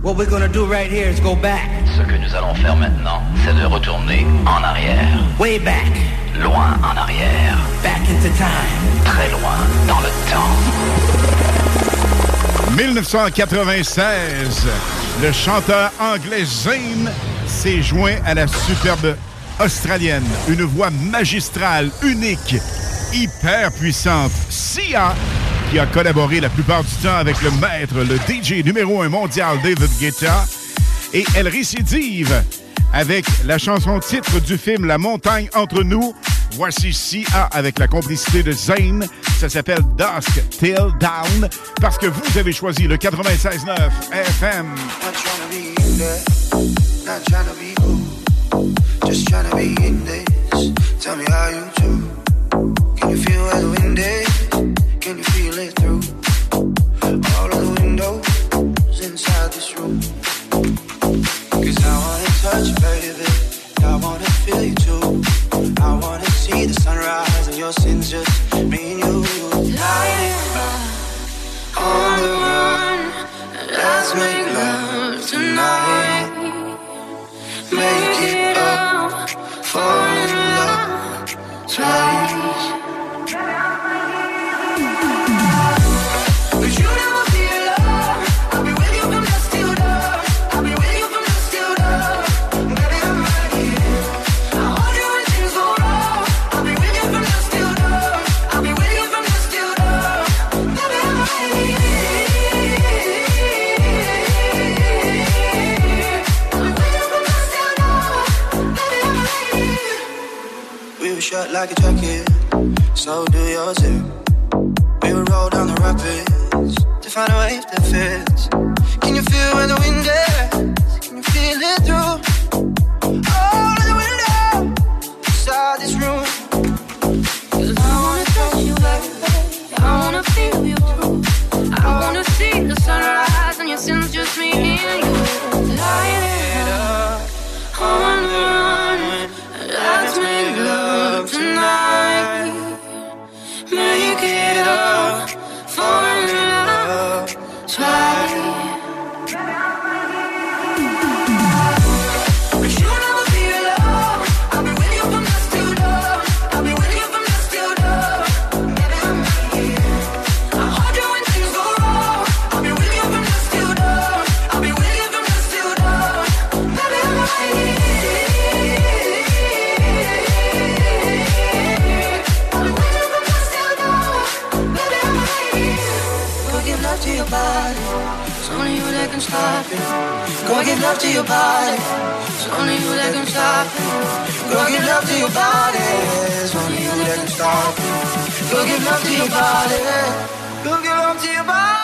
What we're gonna do right here is go back. Ce que nous allons faire maintenant, c'est de retourner en arrière. Way back. Loin en arrière. Back into time. Très loin dans le temps. 1996, le chanteur anglais Zayn s'est joint à la superbe australienne. Une voix magistrale, unique, hyper puissante. Sia, a collaboré la plupart du temps avec le maître, le DJ numéro un mondial David Guetta. Et elle récidive avec la chanson titre du film La montagne entre nous. Voici Sia avec la complicité de Zayn. Ça s'appelle Dusk Till Down parce que vous avez choisi le 96.9 FM. Tell me how you do. Can you feel? Like a jacket, so do yours too. We will roll down the rapids to find a wave that fits. Can you feel where the your body. Give love to your body.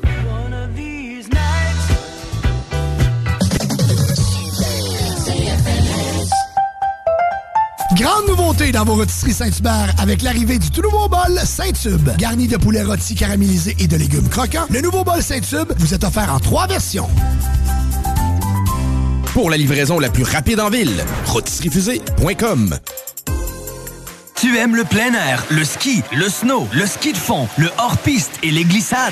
Dans vos rôtisseries Saint-Hubert avec l'arrivée du tout nouveau bol Saint-Tube. Garni de poulet rôti caramélisé et de légumes croquants, le nouveau bol Saint-Tube vous est offert en trois versions. Pour la livraison la plus rapide en ville, rotisseriefusée.com. Tu aimes le plein air, le ski, le snow, le ski de fond, le hors-piste et les glissades?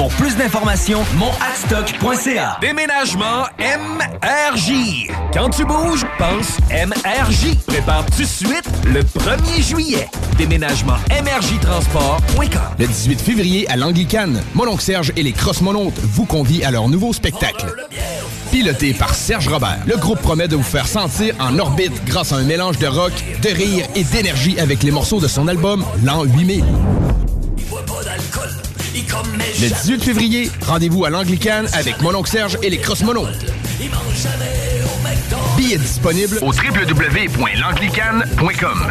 Pour plus d'informations, monadstock.ca. Déménagement MRJ. Quand tu bouges, pense MRJ. Prépare tout de suite le 1er juillet. Déménagement MRJtransport.com. Le 18 février à l'Anglicane, Mononcle Serge et les Cross Monontes vous convient à leur nouveau spectacle. Piloté par Serge Robert, le groupe promet de vous faire sentir en orbite grâce à un mélange de rock, de rire et d'énergie avec les morceaux de son album L'an 8000. Le 18 février, rendez-vous à l'Anglicane avec Mononcle Serge et les Cross Monontes. Billets disponibles au www.l'anglicane.com.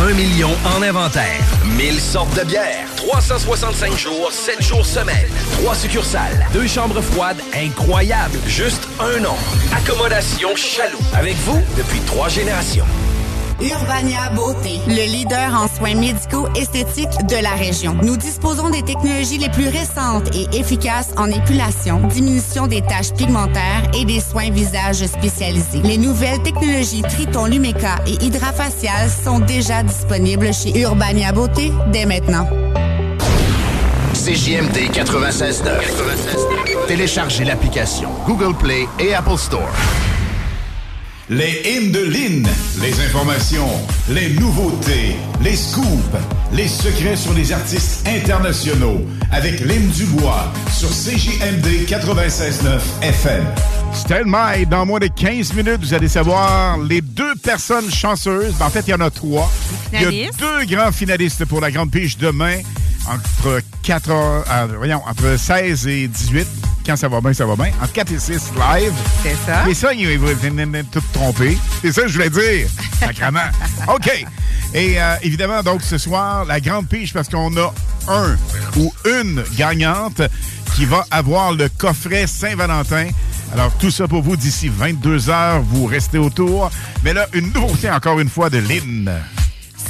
Un million en inventaire. 1000 sortes de bières. 365 jours, 7 jours semaine. 3 succursales. Deux chambres froides incroyables. Juste un nom. Accommodation Chaloux. Avec vous depuis trois générations. Urbania Beauté, le leader en soins médicaux esthétiques de la région. Nous disposons des technologies les plus récentes et efficaces en épilation, diminution des taches pigmentaires et des soins visage spécialisés. Les nouvelles technologies Triton Lumeca et Hydrafacial sont déjà disponibles chez Urbania Beauté dès maintenant. CJMD 96.9. Téléchargez l'application Google Play et Apple Store. Les hymnes de Lynn, les informations, les nouveautés, les scoops, les secrets sur les artistes internationaux avec Lynn Dubois sur CJMD 96.9 FM. Stand dans moins de 15 minutes, vous allez savoir les deux personnes chanceuses. Ben, en fait, il y en a trois. Il y a deux grands finalistes pour la Grande Pige demain entre 4 heures- euh, voyons, entre 16 et 18. Quand ça va bien, ça va bien. Entre 4 et 6 live. C'est ça. Mais ça, il va tout tromper. C'est ça que je voulais dire. Sacrement. OK. Et euh, évidemment, donc, ce soir, la grande pige, parce qu'on a un ou une gagnante qui va avoir le coffret Saint-Valentin. Alors, tout ça pour vous d'ici 22 heures. Vous restez autour. Mais là, une nouveauté, encore une fois, de Lynn.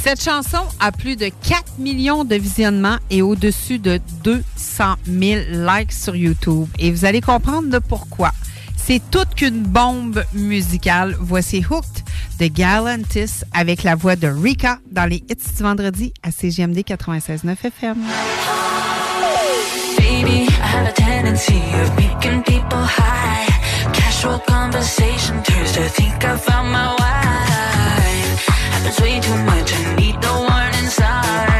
Cette chanson a plus de 4 millions de visionnements et au-dessus de 200 000 likes sur YouTube. Et vous allez comprendre pourquoi. C'est toute qu'une bombe musicale. Voici Hooked de Galantis avec la voix de Rika dans les hits du vendredi à CGMD 96.9 FM. Happens way too much, I need the warning sign.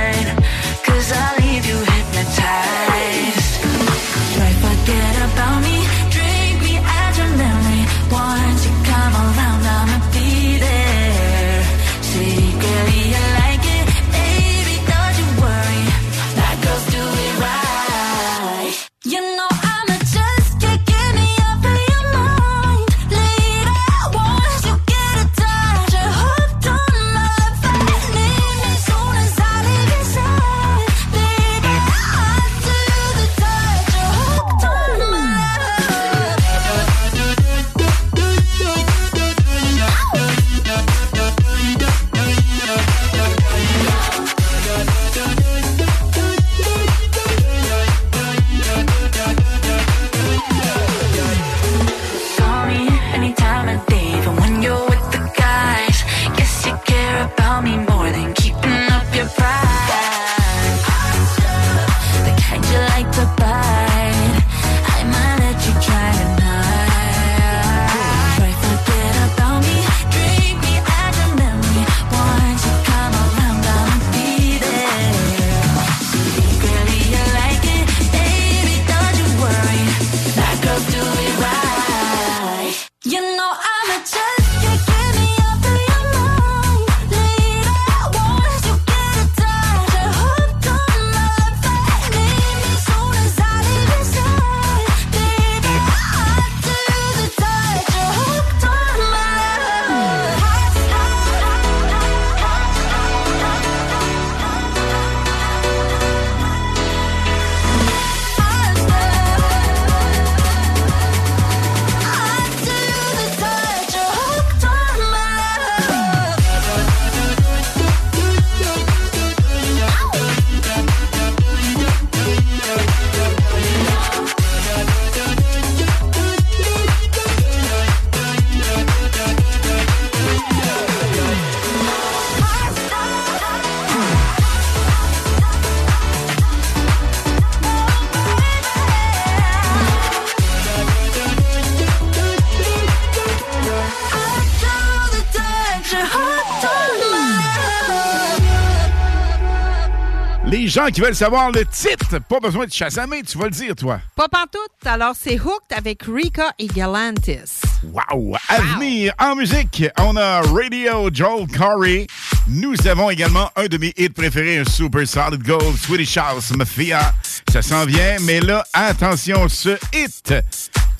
Gens qui veulent savoir le titre. Pas besoin de main, tu vas le dire, toi. Pas pantoute. Alors, c'est Hooked avec Rika et Galantis. Wow! À venir en musique, on a Radio Joel Corey. Nous avons également un de mes hits préférés, un Super Solid Gold, Swedish House Mafia. Ça s'en vient, mais là, attention, ce hit.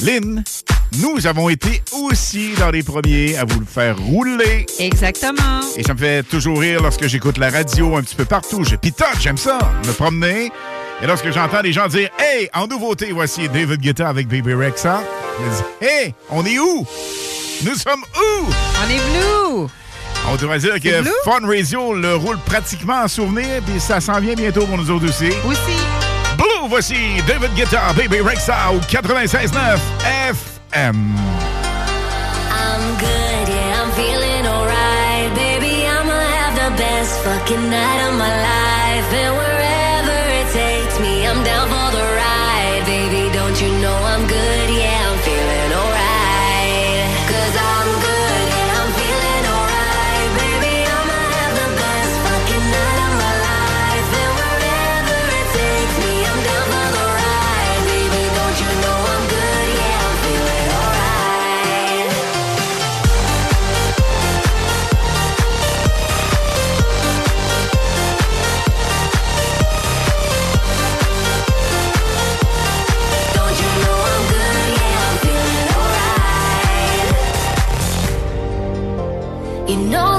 Lynn, nous avons été aussi dans les premiers à vous le faire rouler. Exactement. Et ça me fait toujours rire lorsque j'écoute la radio un petit peu partout. Je pitote, j'aime ça, me promener. Et lorsque j'entends les gens dire Hey, en nouveauté, voici David Guetta avec Baby Rexa, je me dis Hey, on est où? Nous sommes où On est blue On devrait dire que Fun Radio le roule pratiquement en souvenir, puis ça s'en vient bientôt pour nous autres aussi. Aussi. Blue, voici David Guetta, Baby Rexa au 96.9 FM. I'm good, yeah, I'm feeling alright. Baby, I'ma have the best fucking night of my life. You know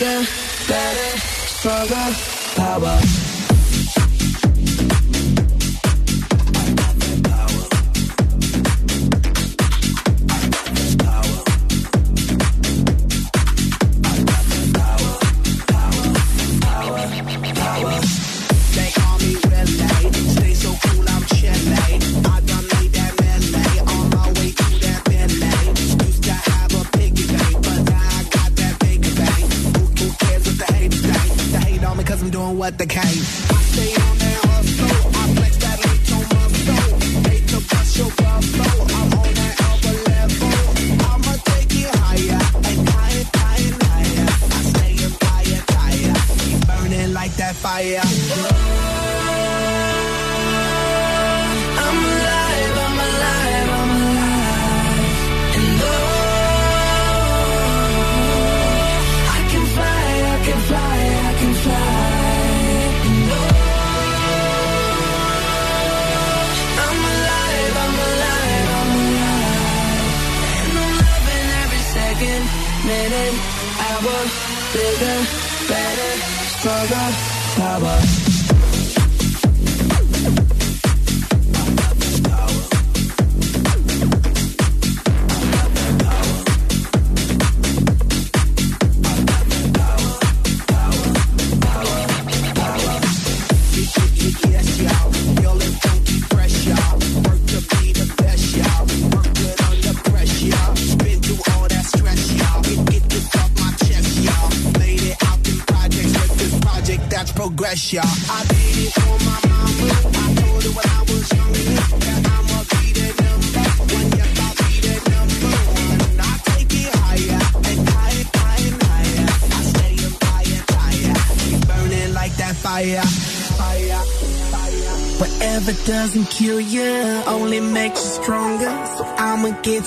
bigger, better, stronger power. doesn't kill you, only makes you stronger. So I'ma get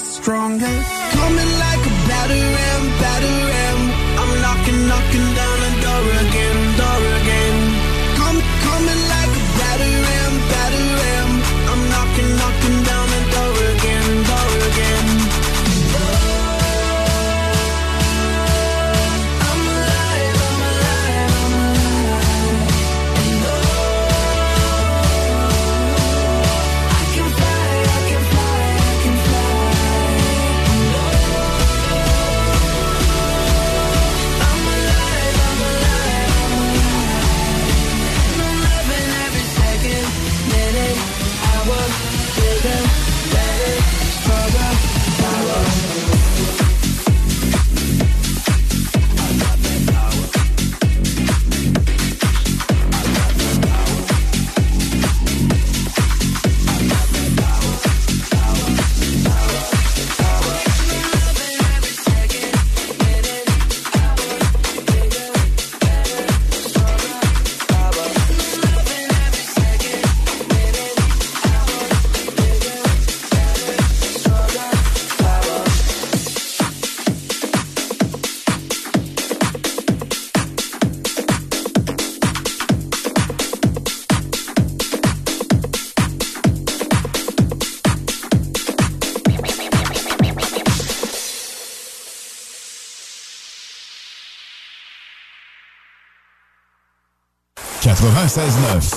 96.9.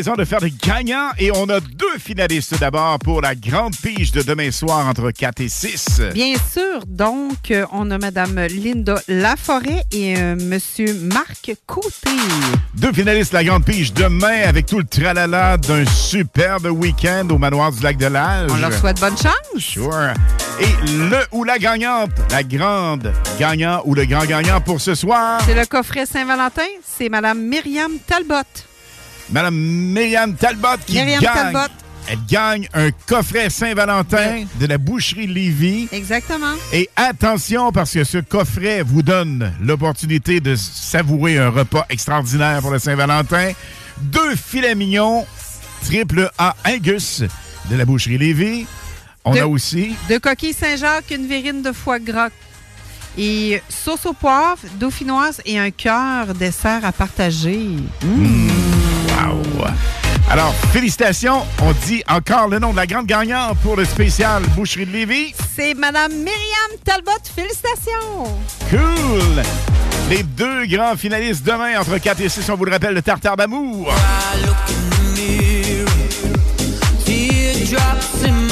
plaisant de faire des gagnants. Et on a deux finalistes d'abord pour la grande pige de demain soir entre 4 et 6. Bien sûr, donc, euh, on a Madame Linda Laforêt et euh, Monsieur Marc Côté. Deux finalistes de la grande pige demain avec tout le tralala d'un superbe week-end au manoir du lac de l'Âge. On leur souhaite bonne chance. Sure. Et le ou la gagnante, la grande gagnant ou le grand gagnant pour ce soir, C'est le coffret Saint-Valentin, c'est Madame Myriam Talbot. Madame Myriam Talbot qui Myriam gagne. Talbot. Elle gagne un coffret Saint-Valentin de la boucherie Lévis. Exactement. Et attention, parce que ce coffret vous donne l'opportunité de savourer un repas extraordinaire pour le Saint-Valentin. Deux filets mignons, triple A Angus de la boucherie Lévis. On De- a aussi De coquille Saint-Jacques, une verrine de foie gras. Et sauce au poivre, dauphinoise et un cœur dessert à partager. Mmh. Wow! Alors, félicitations. On dit encore le nom de la grande gagnante pour le spécial Boucherie de Lévis. C'est Madame Myriam Talbot. Félicitations! Cool! Les deux grands finalistes demain entre 4 et 6, on vous le rappelle, le tartare d'amour. Teardrops in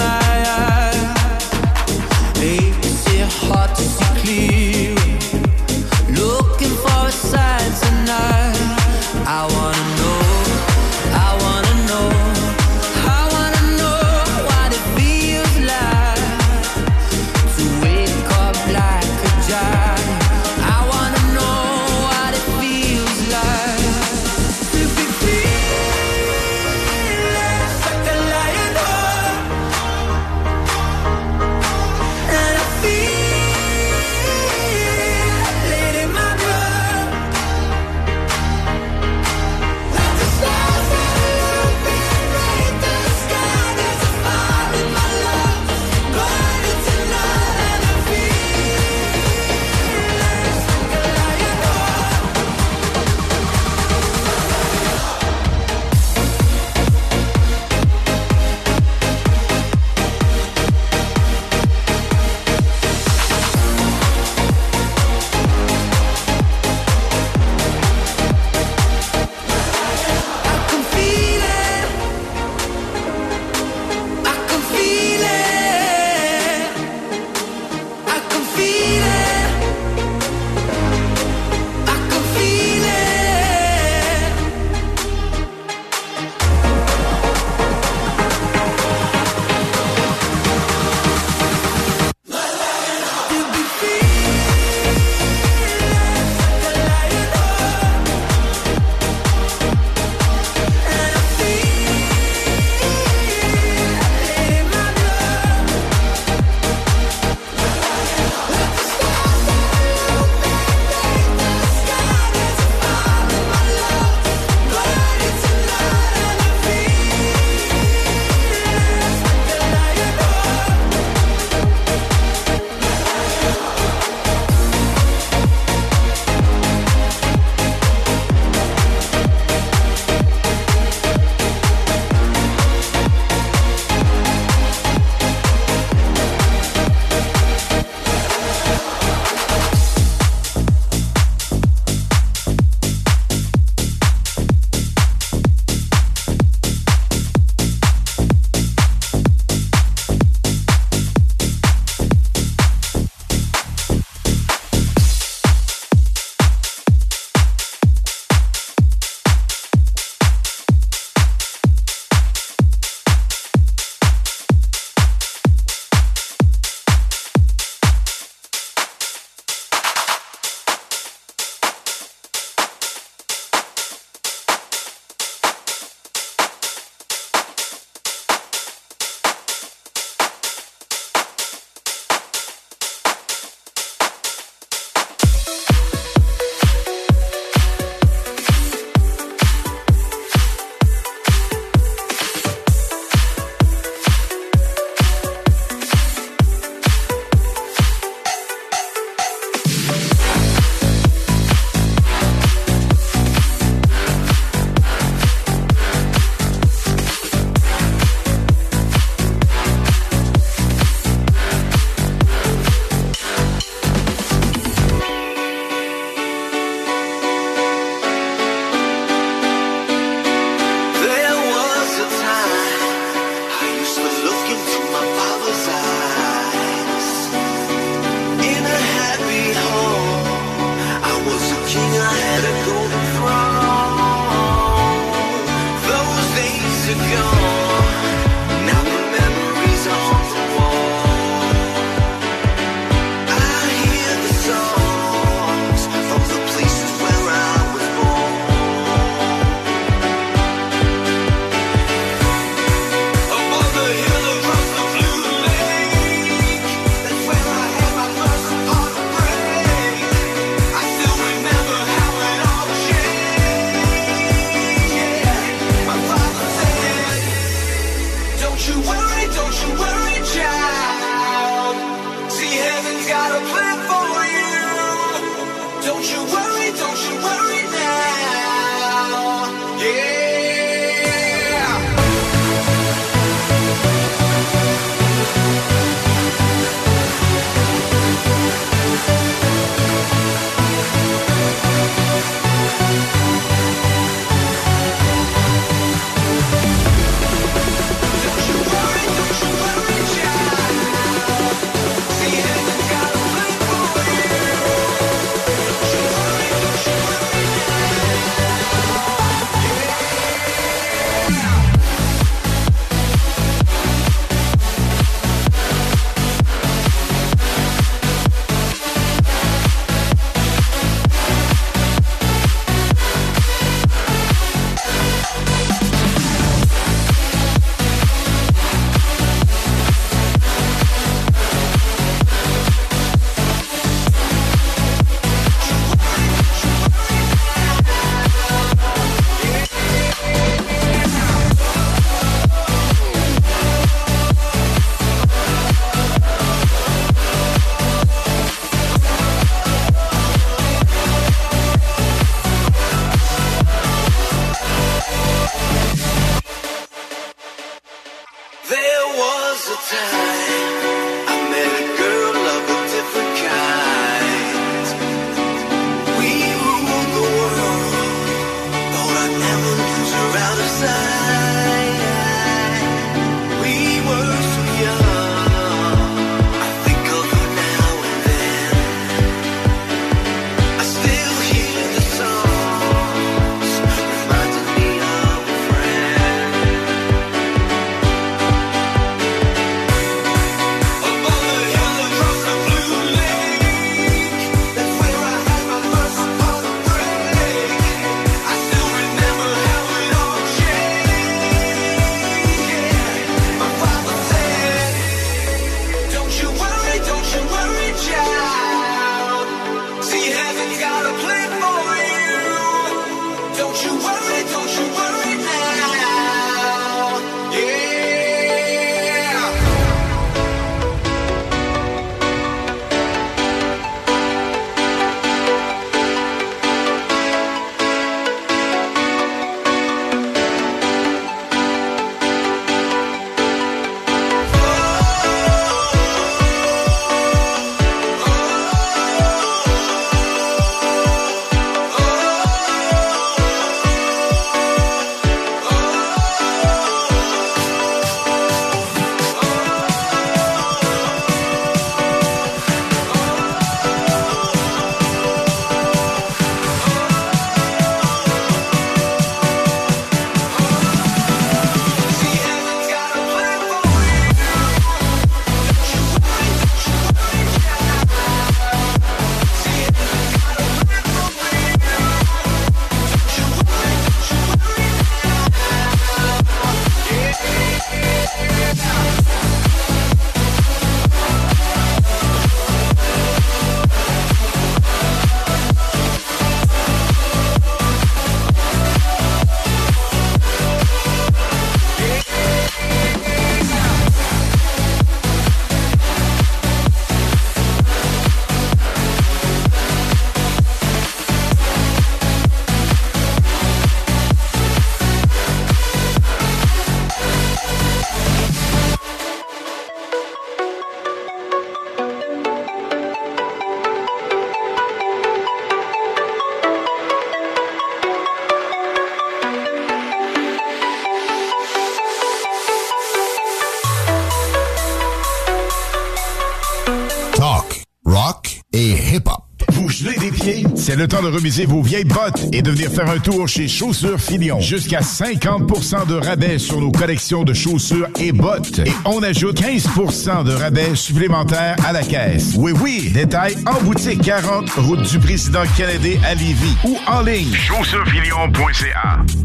le temps de remiser vos vieilles bottes et de venir faire un tour chez Chaussures Filion. Jusqu'à 50% de rabais sur nos collections de chaussures et bottes. Et on ajoute 15% de rabais supplémentaires à la caisse. Oui, oui, détail en boutique 40, route du président Kennedy à Lévis ou en ligne. Chaussurefilion.ca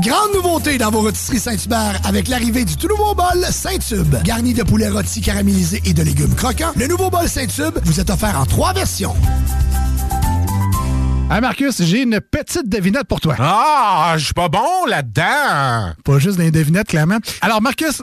Grande nouveauté dans vos rôtisseries Saint-Hubert avec l'arrivée du tout nouveau bol Saint-Tube. Garni de poulet rôti caramélisé et de légumes croquants, le nouveau bol Saint-Tube vous est offert en trois versions. Hey Marcus, j'ai une petite devinette pour toi. Ah, je suis pas bon là-dedans. Pas juste des devinettes, clairement. Alors Marcus,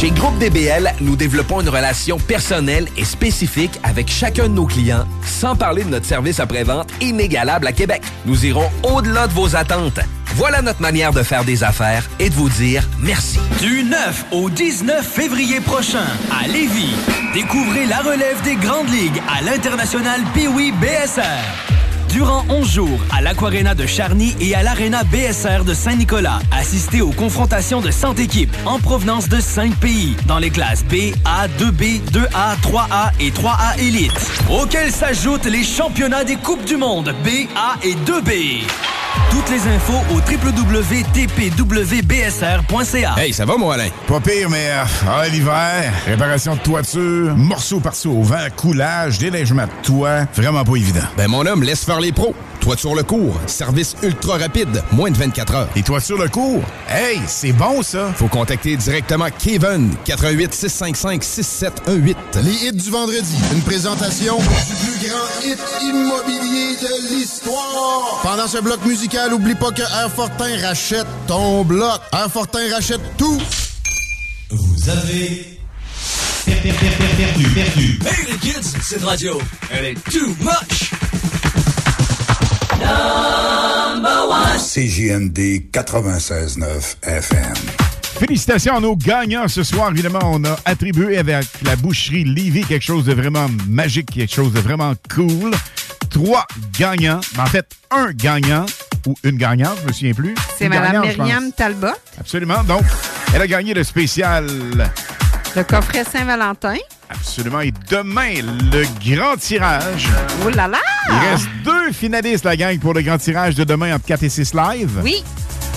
Chez Groupe DBL, nous développons une relation personnelle et spécifique avec chacun de nos clients, sans parler de notre service après-vente inégalable à Québec. Nous irons au-delà de vos attentes. Voilà notre manière de faire des affaires et de vous dire merci. Du 9 au 19 février prochain, à Lévis, découvrez la relève des grandes ligues à l'international Piwi BSR. Durant 11 jours, à l'Aquarena de Charny et à l'Arena BSR de Saint-Nicolas, assistez aux confrontations de 100 équipes en provenance de 5 pays, dans les classes B, A, 2B, 2A, 3A et 3A Elite, auxquels s'ajoutent les championnats des Coupes du Monde B, A et 2B. Toutes les infos au www.tpwbsr.ca. Hey, ça va, moi, Alain? Pas pire, mais euh, ah, l'hiver, réparation de toiture, morceaux par-ci au vent, coulage, déneigement de toit, vraiment pas évident. Ben, mon homme, laisse faire les pros. Toiture le cours, service ultra rapide, moins de 24 heures. Et toiture le cours? Hey, c'est bon, ça! Faut contacter directement Kevin, 88 655 6718. Les hits du vendredi, une présentation du plus grand hit immobilier de l'histoire. Pendant ce bloc musical, oublie pas que Airfortin rachète ton bloc. Airfortin rachète tout. Vous avez perdu, perdu, perdu. Hey les kids, cette radio, elle est too much! CJMD 96.9 FM. Félicitations à nos gagnants ce soir. Évidemment, on a attribué avec la boucherie Livy quelque chose de vraiment magique, quelque chose de vraiment cool. Trois gagnants, en fait, un gagnant ou une gagnante, je me souviens plus. C'est Mme. Myriam Talbot, Absolument. Donc, elle a gagné le spécial. Le coffret Saint-Valentin. Absolument. Et demain, le grand tirage. Oh là là! Il reste deux finalistes, la gang, pour le grand tirage de demain entre 4 et 6 live. Oui,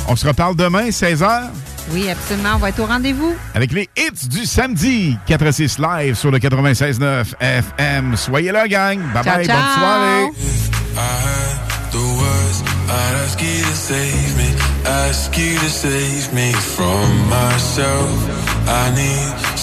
On se reparle demain, 16h, oui, absolument. On va être au rendez-vous. avec les hits du samedi. 4 à 6 live sur le 96.9 FM. Soyez là, gang. Bye Ciao, bye. ciao. Bonne soirée. I heard the words I'd ask you to save me, ask you to save me from myself. I need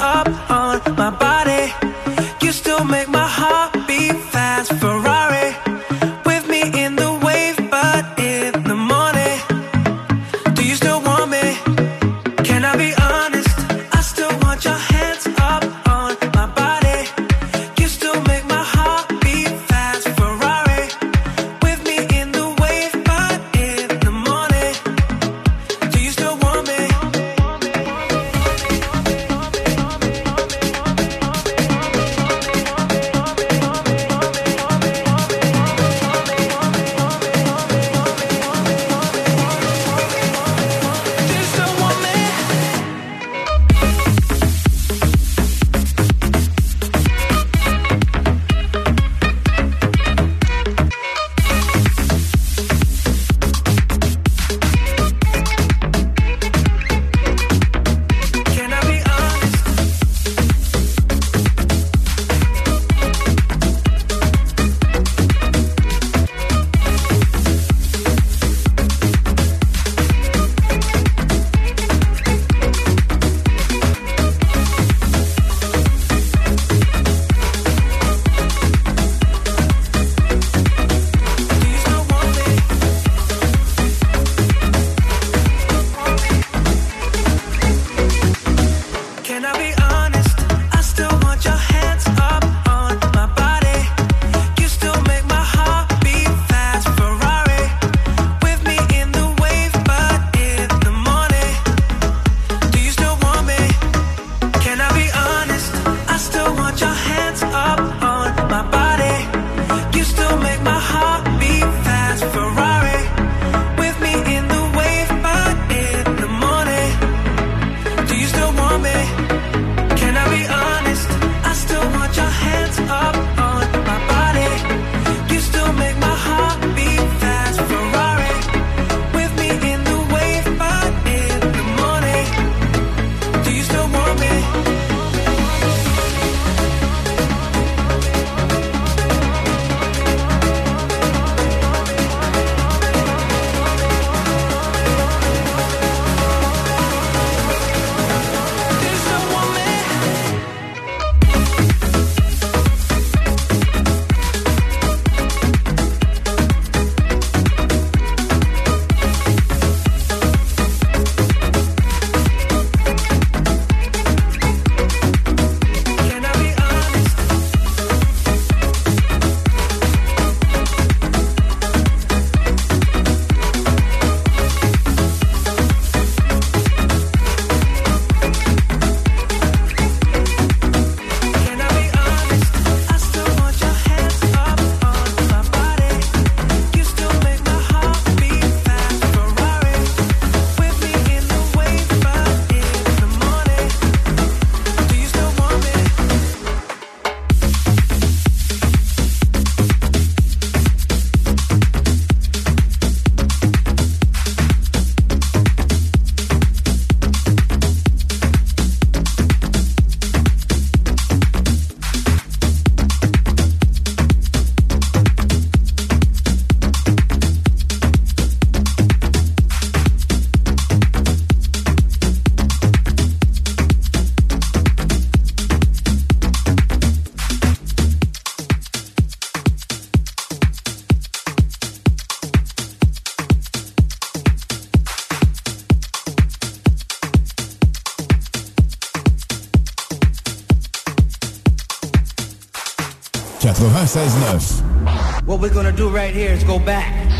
up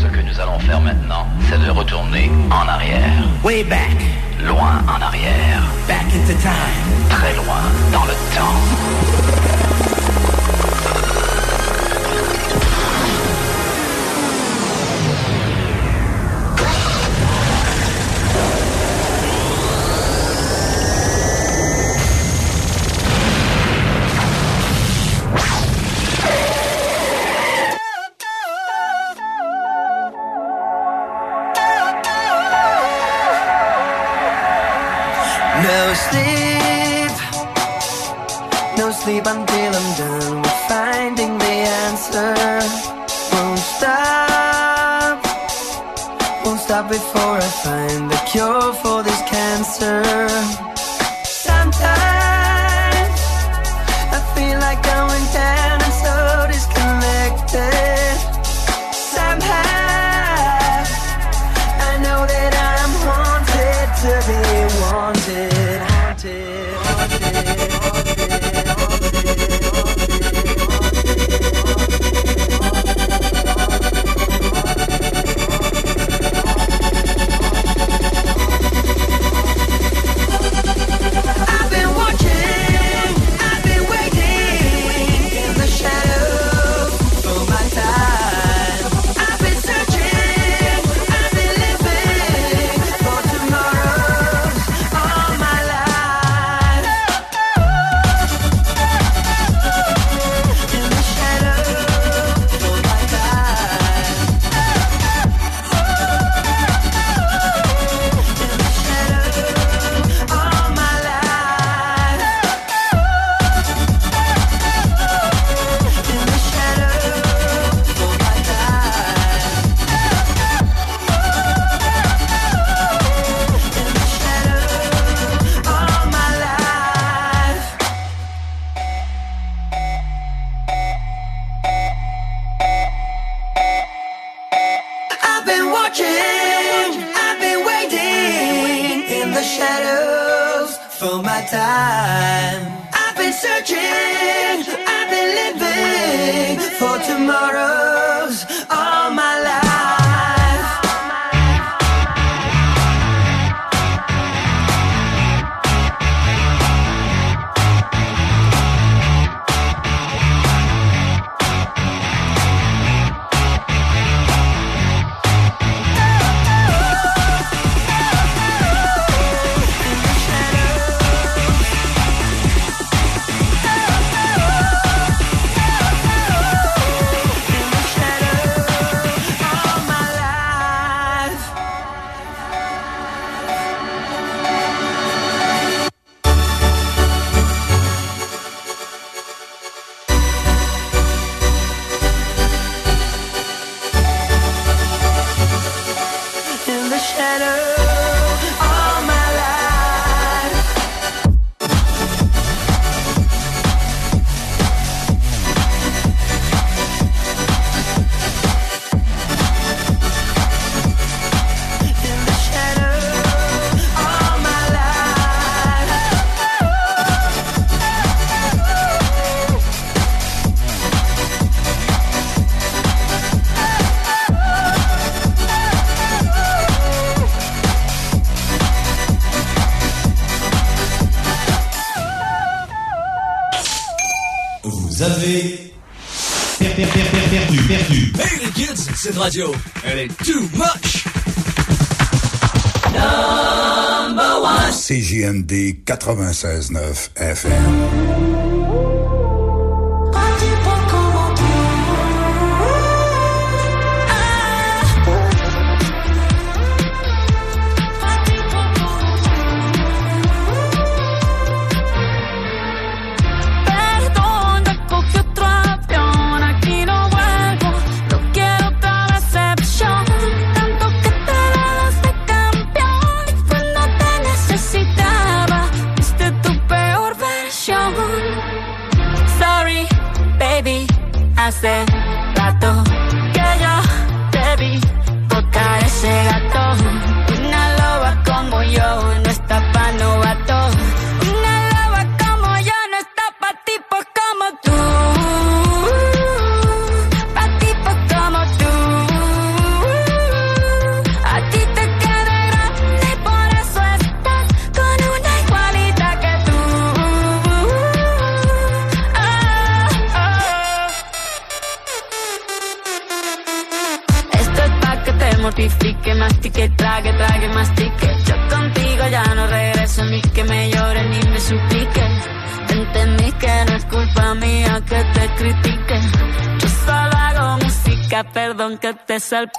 Ce que nous allons faire maintenant, c'est de retourner en arrière. Way back. Loin en arrière. Back into time. Très loin dans le temps. find the cure for radio, elle est too much. Number one. CJMD 96.9 FM. es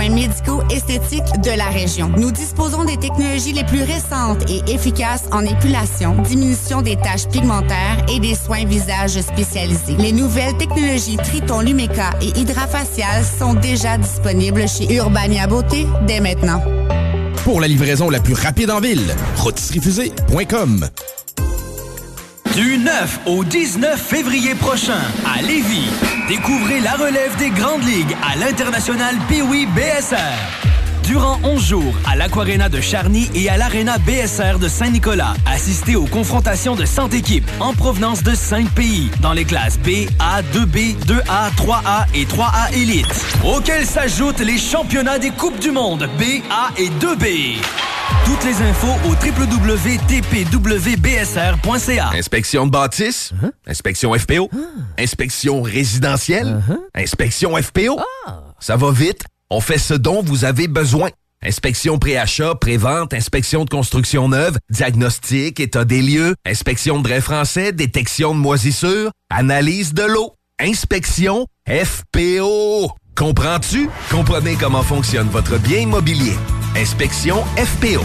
soins médicaux esthétiques de la région. Nous disposons des technologies les plus récentes et efficaces en épilation, diminution des taches pigmentaires et des soins visage spécialisés. Les nouvelles technologies Triton Lumeca et Hydrafacial sont déjà disponibles chez Urbania Beauté dès maintenant. Pour la livraison la plus rapide en ville, rotisseriefusée.com. Du 9 au 19 février prochain, à Lévis, découvrez la relève des grandes ligues à l'international Pee-Wee BSR. Durant 11 jours, à l'Aquarena de Charny et à l'Arena BSR de Saint-Nicolas, assistez aux confrontations de 100 équipes en provenance de 5 pays, dans les classes B, A, 2B, 2A, 3A et 3A Elite, auxquels s'ajoutent les championnats des Coupes du Monde B, A et 2B. Toutes les infos au www.tpwbsr.ca. Inspection de bâtisse, inspection FPO, inspection résidentielle, inspection FPO. Ça va vite, on fait ce dont vous avez besoin. Inspection pré-achat, pré-vente, inspection de construction neuve, diagnostic, état des lieux, inspection de drain français, détection de moisissures, analyse de l'eau, inspection FPO. Comprends-tu? Comprenez comment fonctionne votre bien immobilier. Inspection FPO.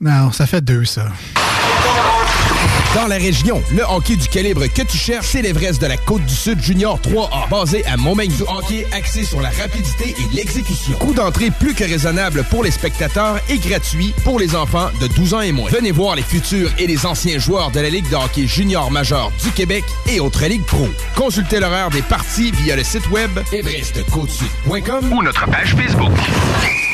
Non, ça fait deux, ça. Dans la région, le hockey du calibre que tu cherches, c'est l'Everest de la Côte-du-Sud Junior 3A, basé à Montmagny. Du hockey axé sur la rapidité et l'exécution. Coût d'entrée plus que raisonnable pour les spectateurs et gratuit pour les enfants de 12 ans et moins. Venez voir les futurs et les anciens joueurs de la Ligue de hockey junior majeur du Québec et autres ligues pro. Consultez l'horaire des parties via le site web everestcôtesud.com ou notre page Facebook.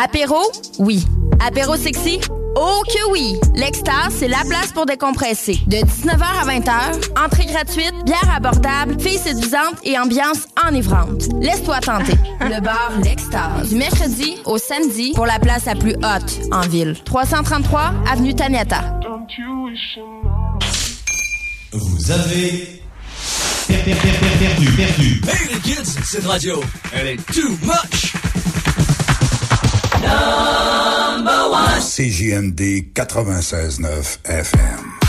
Apéro? Oui. Apéro sexy? Oh que oui! L'Extase, c'est la place pour décompresser. De 19h à 20h, entrée gratuite, bière abordable, filles séduisantes et ambiance enivrante. Laisse-toi tenter. Le bar L'Extase. Du mercredi au samedi pour la place la plus haute en ville. 333 Avenue Taniata. Vous avez per- per- per- per- perdu, perdu. Hey les kids, cette radio, elle est too much! CJMD 96.9 FM.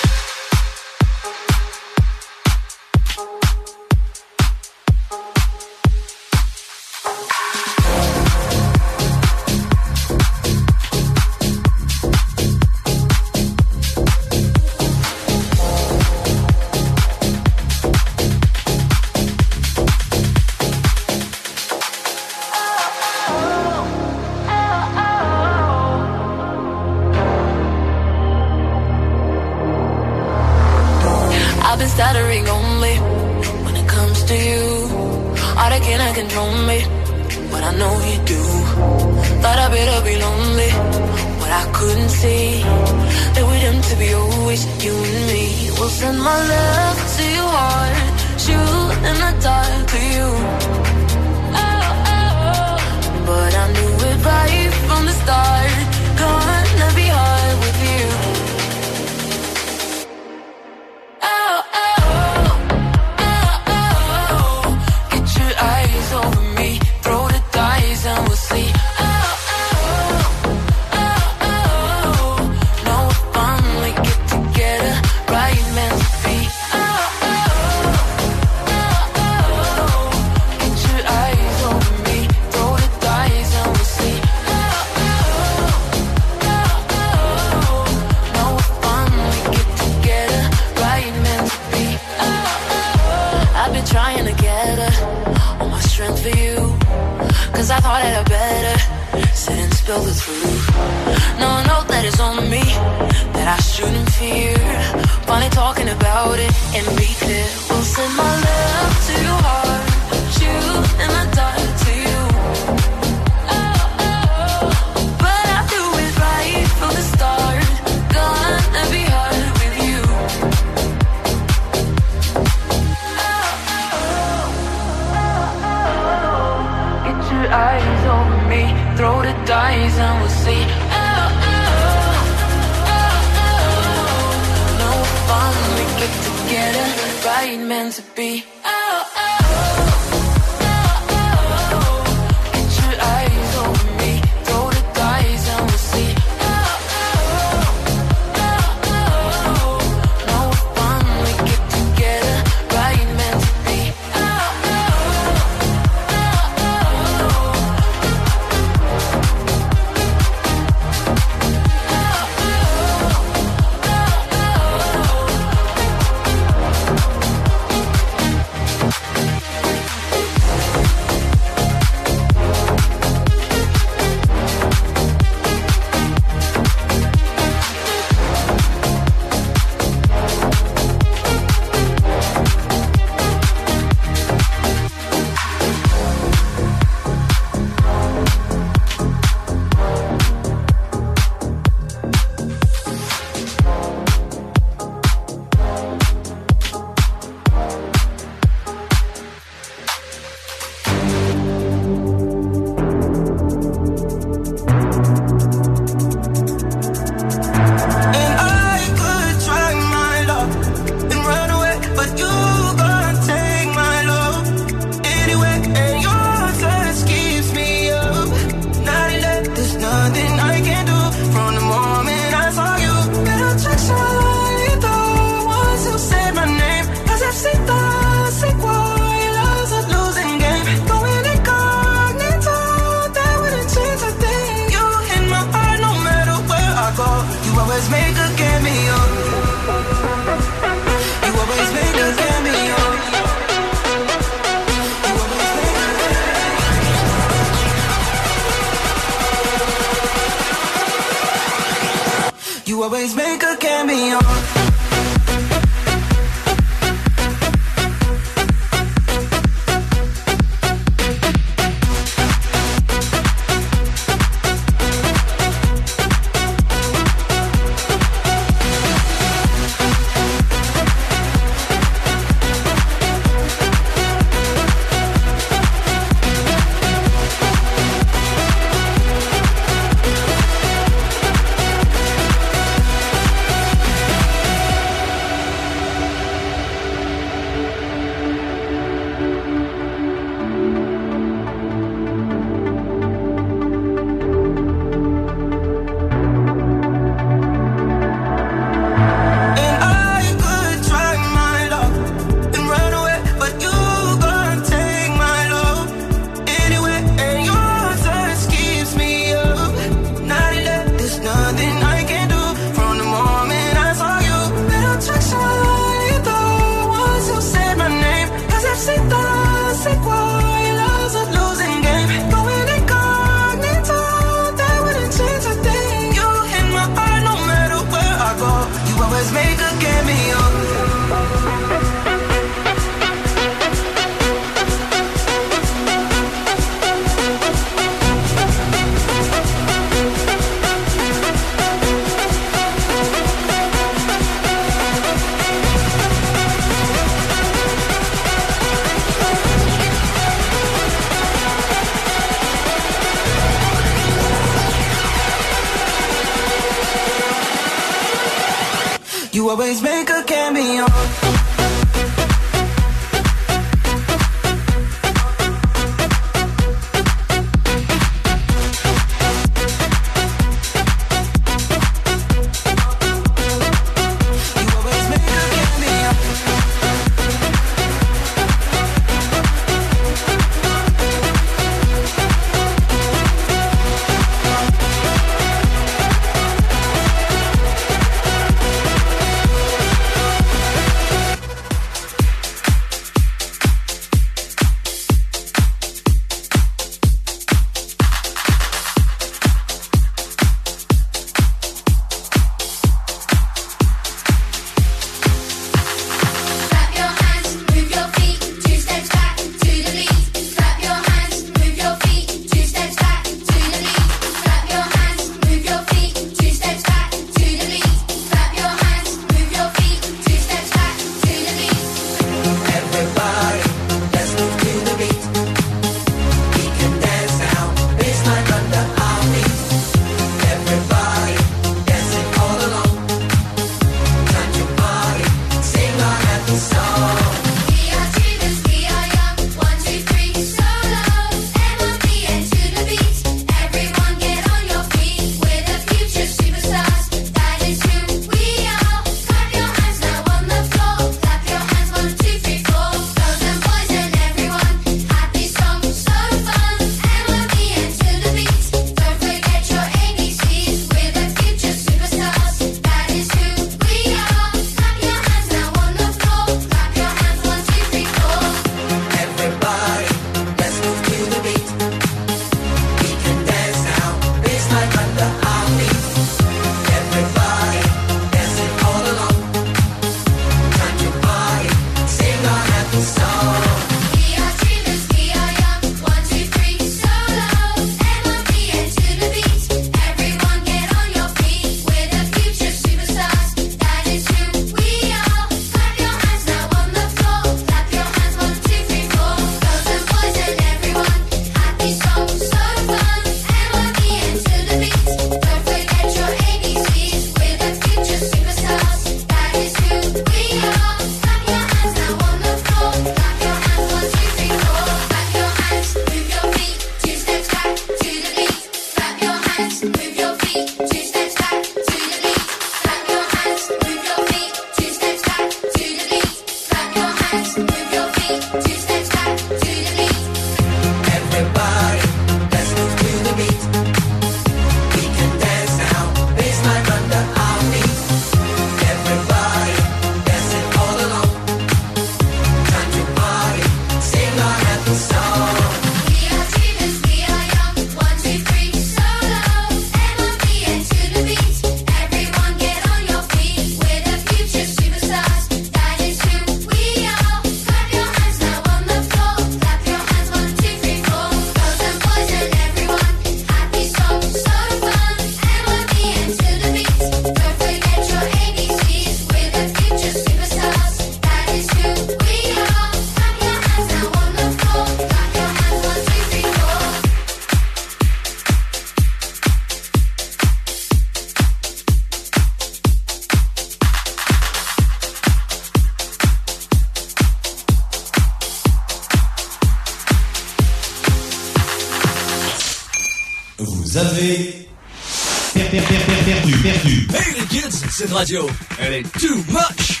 radio, elle est too much.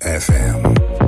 FM.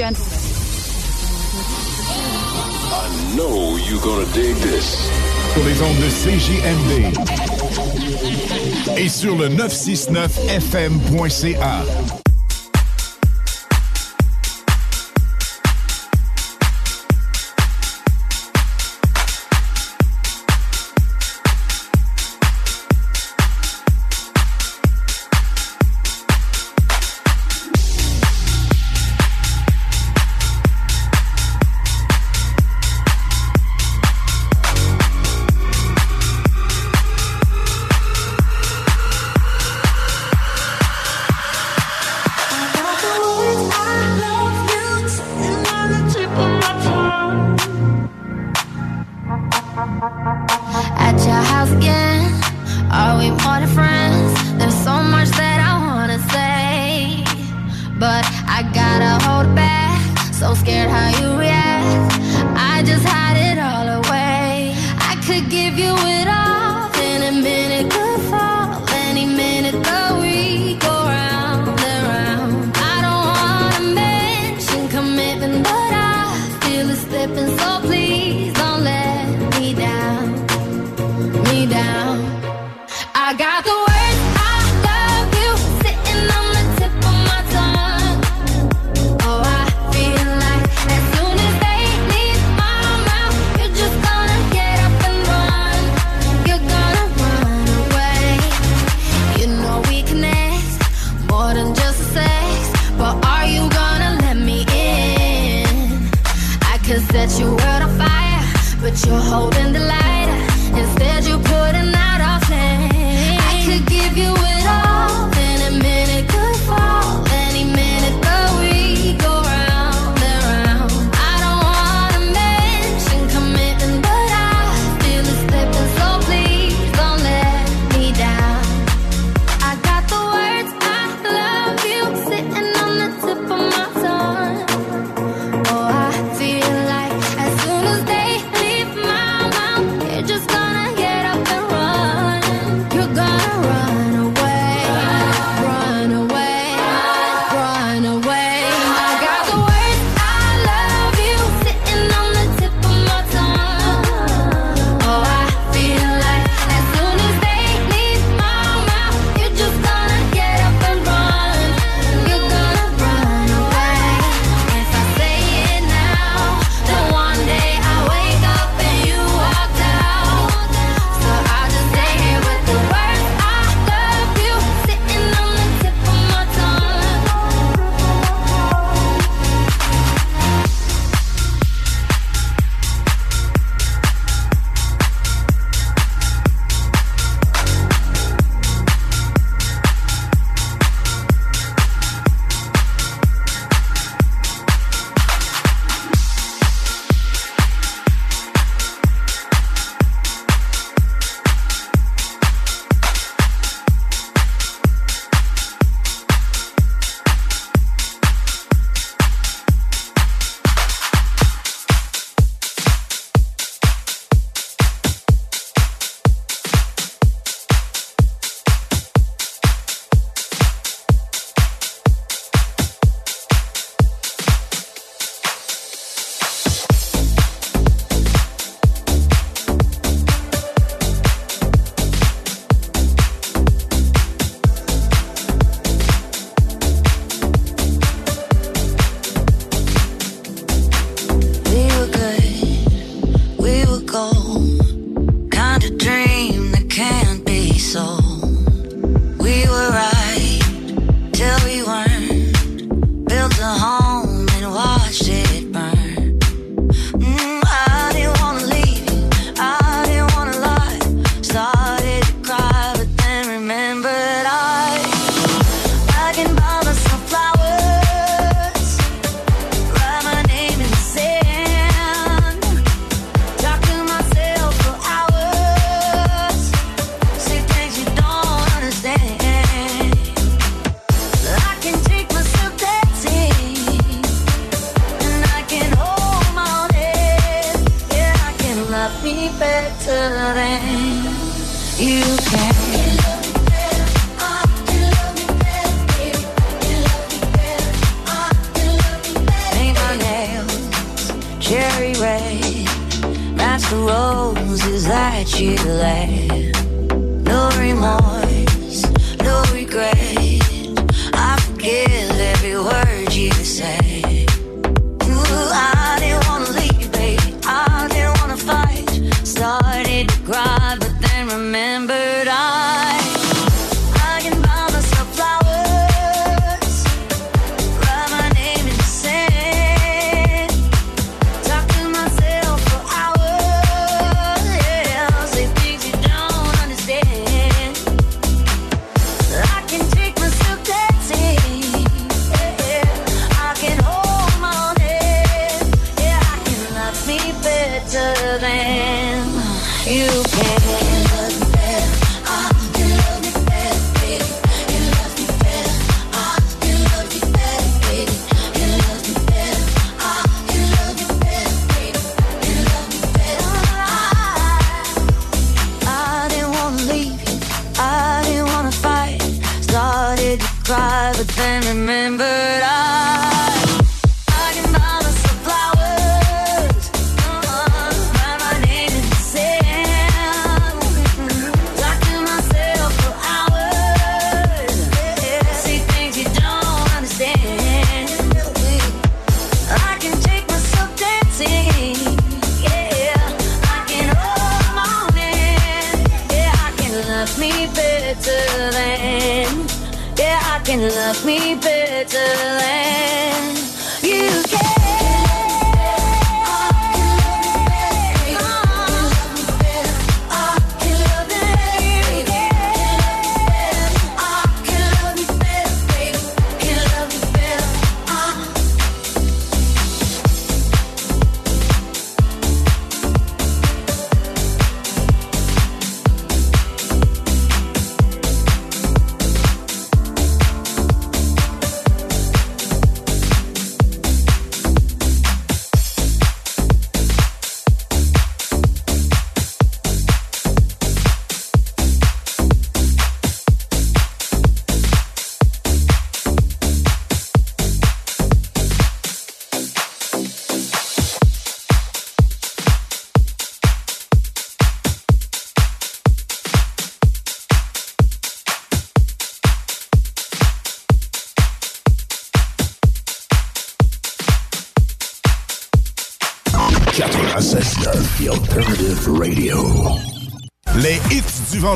gentlemen. I know you're gonna dig this. Sur les ondes de CJMD et sur le 969fm.ca.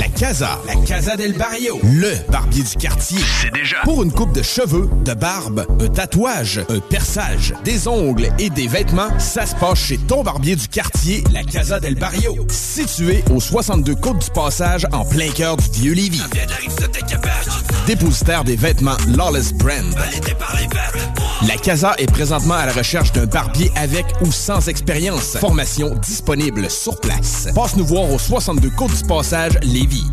La Casa. La Casa del Barrio. Le barbier du quartier. C'est déjà. Pour une coupe de cheveux, de barbe, un tatouage, un perçage, des ongles et des vêtements, ça se passe chez ton barbier du quartier, la Casa del Barrio. Situé au 62 Côte du Passage, en plein cœur du vieux Lévis. Dépositaire des vêtements Lawless Brand. La Casa est présentement à la recherche d'un barbier avec ou sans expérience. Formation disponible sur place. Passe nous voir au 62 Côte du Passage, Lévis.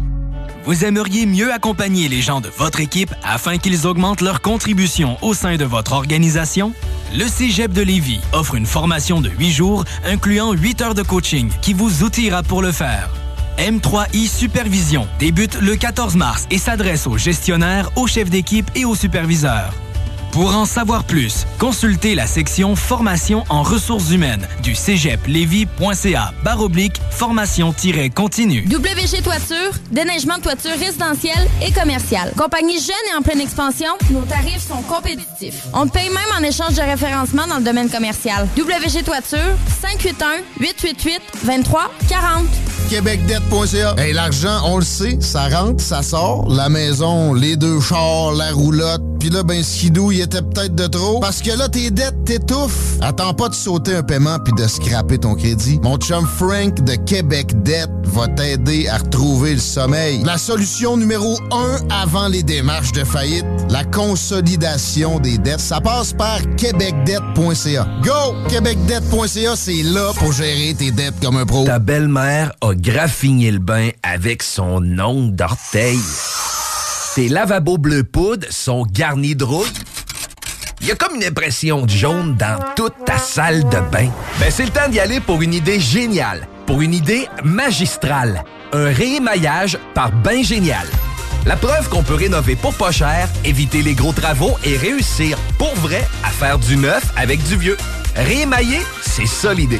Vous aimeriez mieux accompagner les gens de votre équipe afin qu'ils augmentent leur contribution au sein de votre organisation? Le Cégep de Lévis offre une formation de 8 jours incluant 8 heures de coaching qui vous outillera pour le faire. M3I Supervision débute le 14 mars et s'adresse aux gestionnaires, aux chefs d'équipe et aux superviseurs. Pour en savoir plus, consultez la section Formation en ressources humaines du cégeplevy.ca baroblique formation-continue. WG Toiture, déneigement de toiture résidentielle et commerciale. Compagnie jeune et en pleine expansion, nos tarifs sont compétitifs. On paye même en échange de référencement dans le domaine commercial. WG Toiture, 581 888 23 40. québecdebt.ca. Hey, l'argent, on le sait, ça rentre, ça sort. La maison, les deux chars, la roulotte. Puis là, ben, skidou, il était peut-être de trop. Parce que là, tes dettes t'étouffent. Attends pas de sauter un paiement puis de scraper ton crédit. Mon chum Frank de Québec Debt va t'aider à retrouver le sommeil. La solution numéro un avant les démarches de faillite, la consolidation des dettes, ça passe par québecdebt.ca. Go! québecdebt.ca, c'est là pour gérer tes dettes comme un pro. Ta belle-mère a graffiné le bain avec son ongle d'orteil. Tes lavabos bleu poudre sont garnis de rouille. Il y a comme une impression de jaune dans toute ta salle de bain. Ben, c'est le temps d'y aller pour une idée géniale, pour une idée magistrale. Un réémaillage par Bain Génial. La preuve qu'on peut rénover pour pas cher, éviter les gros travaux et réussir pour vrai à faire du neuf avec du vieux. Réémailler, c'est ça l'idée.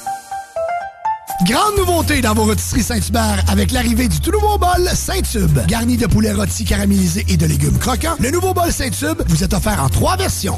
Grande nouveauté dans vos rôtisseries Saint-Hubert avec l'arrivée du tout nouveau bol Saint-Tube. Garni de poulet rôti caramélisé et de légumes croquants, le nouveau bol Saint-Tube vous est offert en trois versions.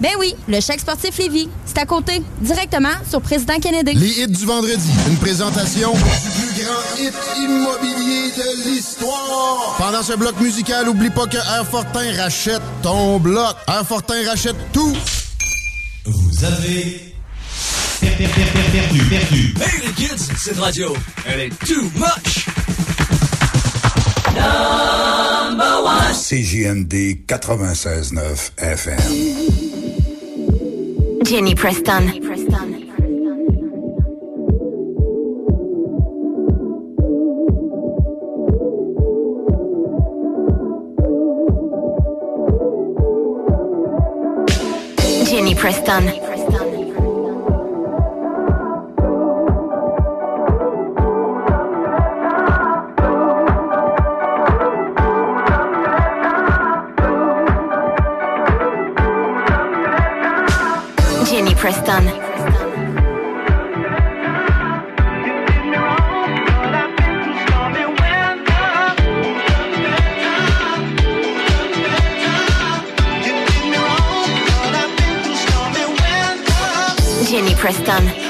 Ben oui, le chèque sportif Lévis. C'est à côté, directement sur Président Kennedy. Les hits du vendredi. Une présentation du plus grand hit immobilier de l'histoire. Pendant ce bloc musical, oublie pas que Airfortin rachète ton bloc. Airfortin rachète tout. Vous avez per- per- per- per- perdu, perdu. Hey les kids, cette radio, elle est too much. CJMD 96.9 FM. Jenny Preston. Jenny Preston. Preston. Jenny Preston.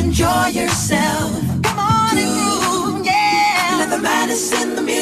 enjoy yourself. Come on and groove, yeah. Let the madness in the music.